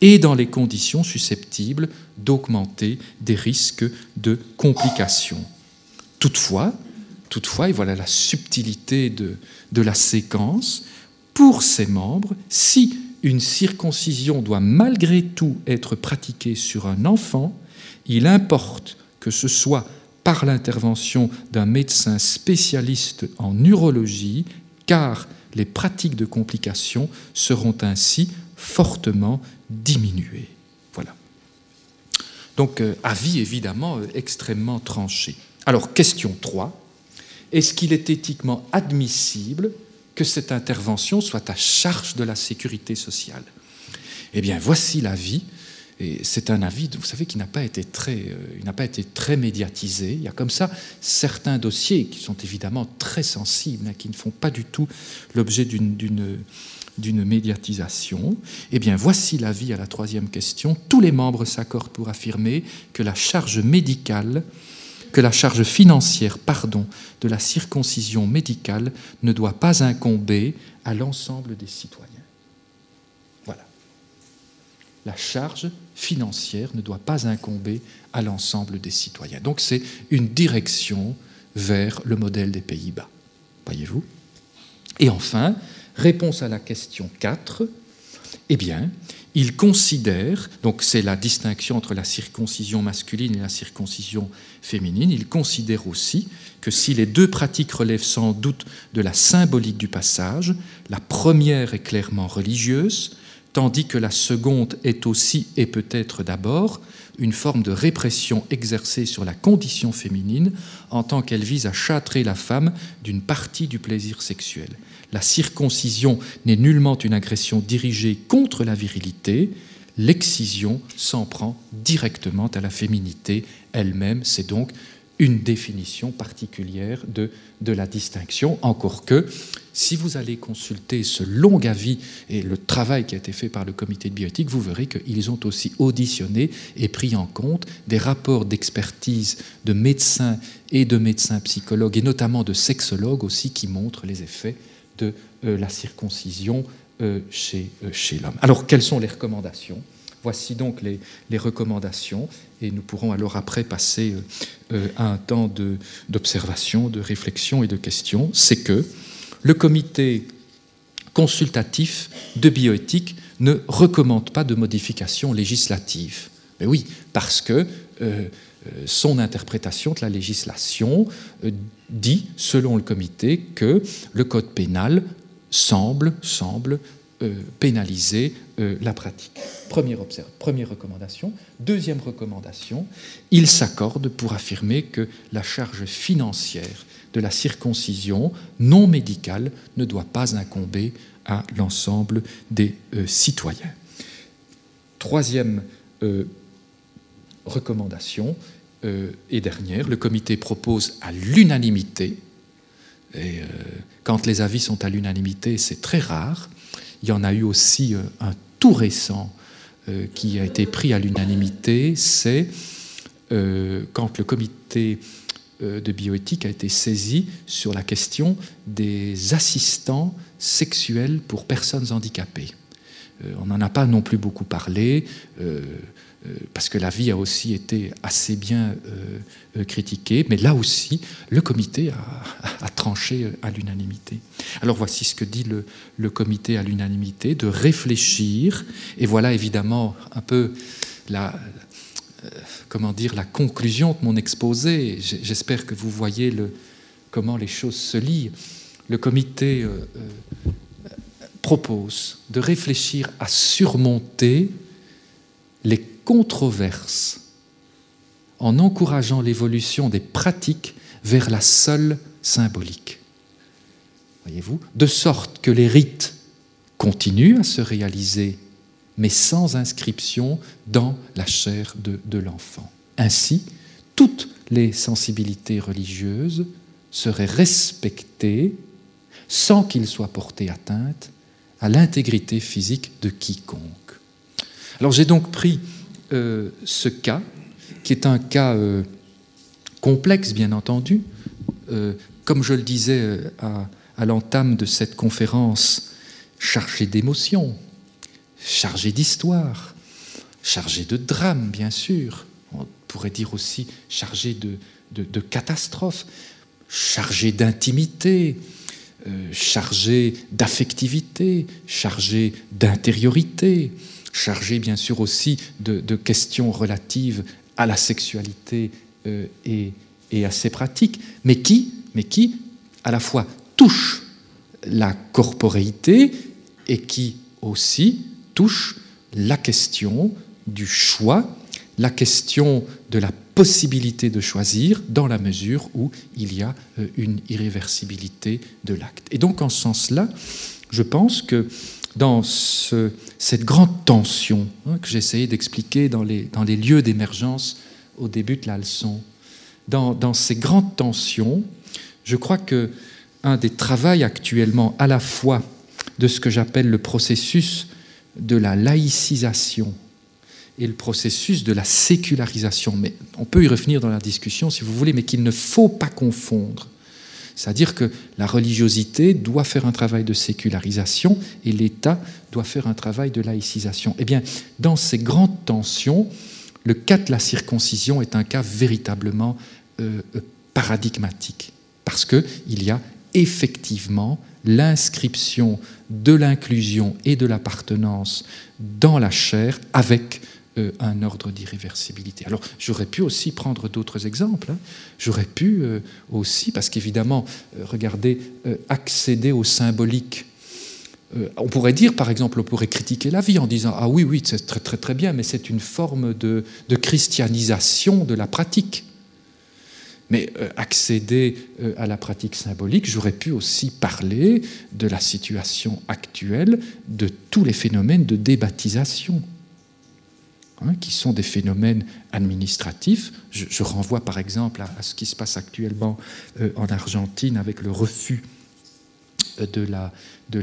et dans les conditions susceptibles d'augmenter des risques de complications. Toutefois, toutefois, et voilà la subtilité de, la séquence, pour ses membres si une circoncision doit malgré tout être pratiquée sur un enfant, il importe que ce soit par l'intervention d'un médecin spécialiste en urologie, car les pratiques de complications seront ainsi fortement diminuées. Voilà. Donc, euh, avis évidemment euh, extrêmement tranché. Alors, question 3. Est-ce qu'il est éthiquement admissible que cette intervention soit à charge de la sécurité sociale? Eh bien, voici l'avis. Et c'est un avis, vous savez, qui n'a pas été très, euh, pas été très médiatisé. Il y a comme ça certains dossiers qui sont évidemment très sensibles, hein, qui ne font pas du tout l'objet d'une, d'une, d'une médiatisation. Eh bien, voici l'avis à la troisième question. Tous les membres s'accordent pour affirmer que la charge médicale que la charge financière pardon, de la circoncision médicale ne doit pas incomber à l'ensemble des citoyens. Voilà. La charge financière ne doit pas incomber à l'ensemble des citoyens. Donc c'est une direction vers le modèle des Pays-Bas. Voyez-vous? Et enfin, réponse à la question 4, eh bien, il considère, donc c'est la distinction entre la circoncision masculine et la circoncision féminine, il considère aussi que si les deux pratiques relèvent sans doute de la symbolique du passage, la première est clairement religieuse, tandis que la seconde est aussi et peut-être d'abord une forme de répression exercée sur la condition féminine en tant qu'elle vise à châtrer la femme d'une partie du plaisir sexuel. La circoncision n'est nullement une agression dirigée contre la virilité, l'excision s'en prend directement à la féminité elle-même. C'est donc une définition particulière de, la distinction, encore que si vous allez consulter ce long avis et le travail qui a été fait par le comité de bioéthique, vous verrez qu'ils ont aussi auditionné et pris en compte des rapports d'expertise de médecins et de médecins psychologues, et notamment de sexologues aussi, qui montrent les effets de euh, la circoncision euh, chez, euh, chez l'homme. Alors, quelles sont les recommandations? Voici donc les, recommandations, et nous pourrons alors après passer à un temps d'observation, de, réflexion et de questions. C'est que le comité consultatif de bioéthique ne recommande pas de modification législative. Mais oui, parce que son interprétation de la législation euh, dit, selon le comité, que le code pénal semble, euh, pénaliser euh, la pratique. Première, première recommandation. Deuxième recommandation, il s'accorde pour affirmer que la charge financière de la circoncision non médicale ne doit pas incomber à l'ensemble des euh, citoyens. Troisième recommandation et dernière, le comité propose à l'unanimité, et quand les avis sont à l'unanimité, c'est très rare, il y en a eu aussi euh, un tout récent euh, qui a été pris à l'unanimité, c'est euh, quand le comité de bioéthique a été saisi sur la question des assistants sexuels pour personnes handicapées. On n'en a pas non plus beaucoup parlé. Euh, parce que la vie a aussi été assez bien euh, euh, critiquée, mais là aussi, le comité a, tranché à l'unanimité. Alors voici ce que dit le, le comité à l'unanimité, de réfléchir, et voilà évidemment un peu la, comment dire, la conclusion de mon exposé. J'espère que vous voyez le, comment les choses se lient. Le comité propose de réfléchir à surmonter les controverse en encourageant l'évolution des pratiques vers la seule symbolique. Voyez-vous De sorte que les rites continuent à se réaliser, mais sans inscription dans la chair de, l'enfant. Ainsi, toutes les sensibilités religieuses seraient respectées sans qu'il soit porté atteinte à l'intégrité physique de quiconque. Alors j'ai donc pris euh, ce cas, qui est un cas euh, complexe, bien entendu. Euh, comme je le disais à, l'entame de cette conférence, chargé d'émotions, chargé d'histoire, chargé de drame, bien sûr. On pourrait dire aussi chargé de, de, de catastrophes, chargé d'intimité, chargé d'affectivité, chargé d'intériorité, chargé bien sûr aussi de, questions relatives à la sexualité euh, et, à ses pratiques, mais qui, mais qui à la fois touche la corporéité et qui aussi touche la question du choix, la question de la possibilité de choisir dans la mesure où il y a euh, une irréversibilité de l'acte. Et donc en ce sens-là, je pense que dans cette grande tension hein, que j'essayais d'expliquer dans les, lieux d'émergence au début de la leçon. Dans, dans, ces grandes tensions, je crois que un des travaux actuellement à la fois de ce que j'appelle le processus de la laïcisation et le processus de la sécularisation, mais on peut y revenir dans la discussion si vous voulez, mais qu'il ne faut pas confondre c'est-à-dire que la religiosité doit faire un travail de sécularisation et l'État doit faire un travail de laïcisation. Eh bien, dans ces grandes tensions, le cas de la circoncision est un cas véritablement euh, paradigmatique, parce qu'il y a effectivement l'inscription de l'inclusion et de l'appartenance dans la chair avec euh, un ordre d'irréversibilité. Alors j'aurais pu aussi prendre d'autres exemples. Hein. J'aurais pu euh, aussi, parce qu'évidemment, euh, regardez, accéder au symbolique. on pourrait dire, par exemple, on pourrait critiquer la vie en disant ah oui oui c'est très très très bien, mais c'est une forme de, christianisation de la pratique. Mais accéder à la pratique symbolique, j'aurais pu aussi parler de la situation actuelle de tous les phénomènes de débaptisation hein, qui sont des phénomènes administratifs. Je, renvoie par exemple à, ce qui se passe actuellement euh, en Argentine avec le refus euh, de la, de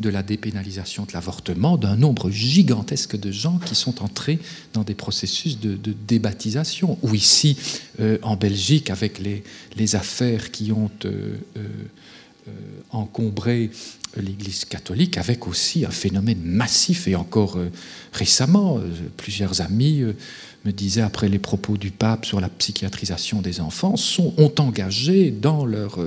de dépénalisation de l'avortement d'un nombre gigantesque de gens qui sont entrés dans des processus de, débaptisation. Ou ici, euh, en Belgique, avec les affaires qui ont encombré l'Église catholique avec aussi un phénomène massif et encore euh, récemment, euh, plusieurs amis euh, me disaient après les propos du pape sur la psychiatrisation des enfants, sont, ont engagé dans leur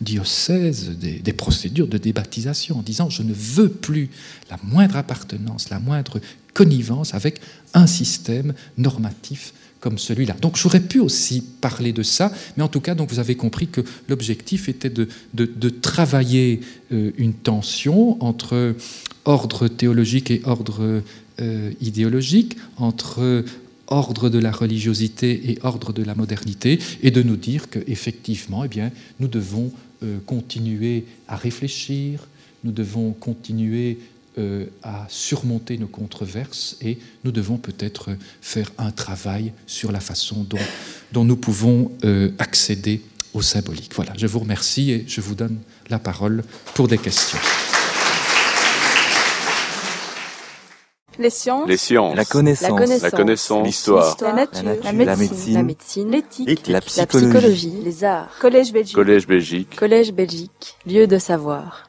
diocèse des, des, procédures de débaptisation en disant je ne veux plus la moindre appartenance, la moindre connivence avec un système normatif comme celui-là. Donc j'aurais pu aussi parler de ça, mais en tout cas, vous avez compris que l'objectif était de, travailler euh, une tension entre ordre théologique et ordre euh, idéologique, entre ordre de la religiosité et ordre de la modernité, et de nous dire qu'effectivement, eh nous devons euh, continuer à réfléchir, nous devons continuer à surmonter nos controverses et nous devons peut-être faire un travail sur la façon dont, dont nous pouvons euh, accéder au symbolique. Voilà, je vous remercie et je vous donne la parole pour des questions. Les sciences. Les sciences. La connaissance. La connaissance. L'histoire. La, nature. La médecine. L'éthique. La, psychologie. Les arts. Collège Belgique. Collège Belgique. Collège Belgique. Lieu de savoir.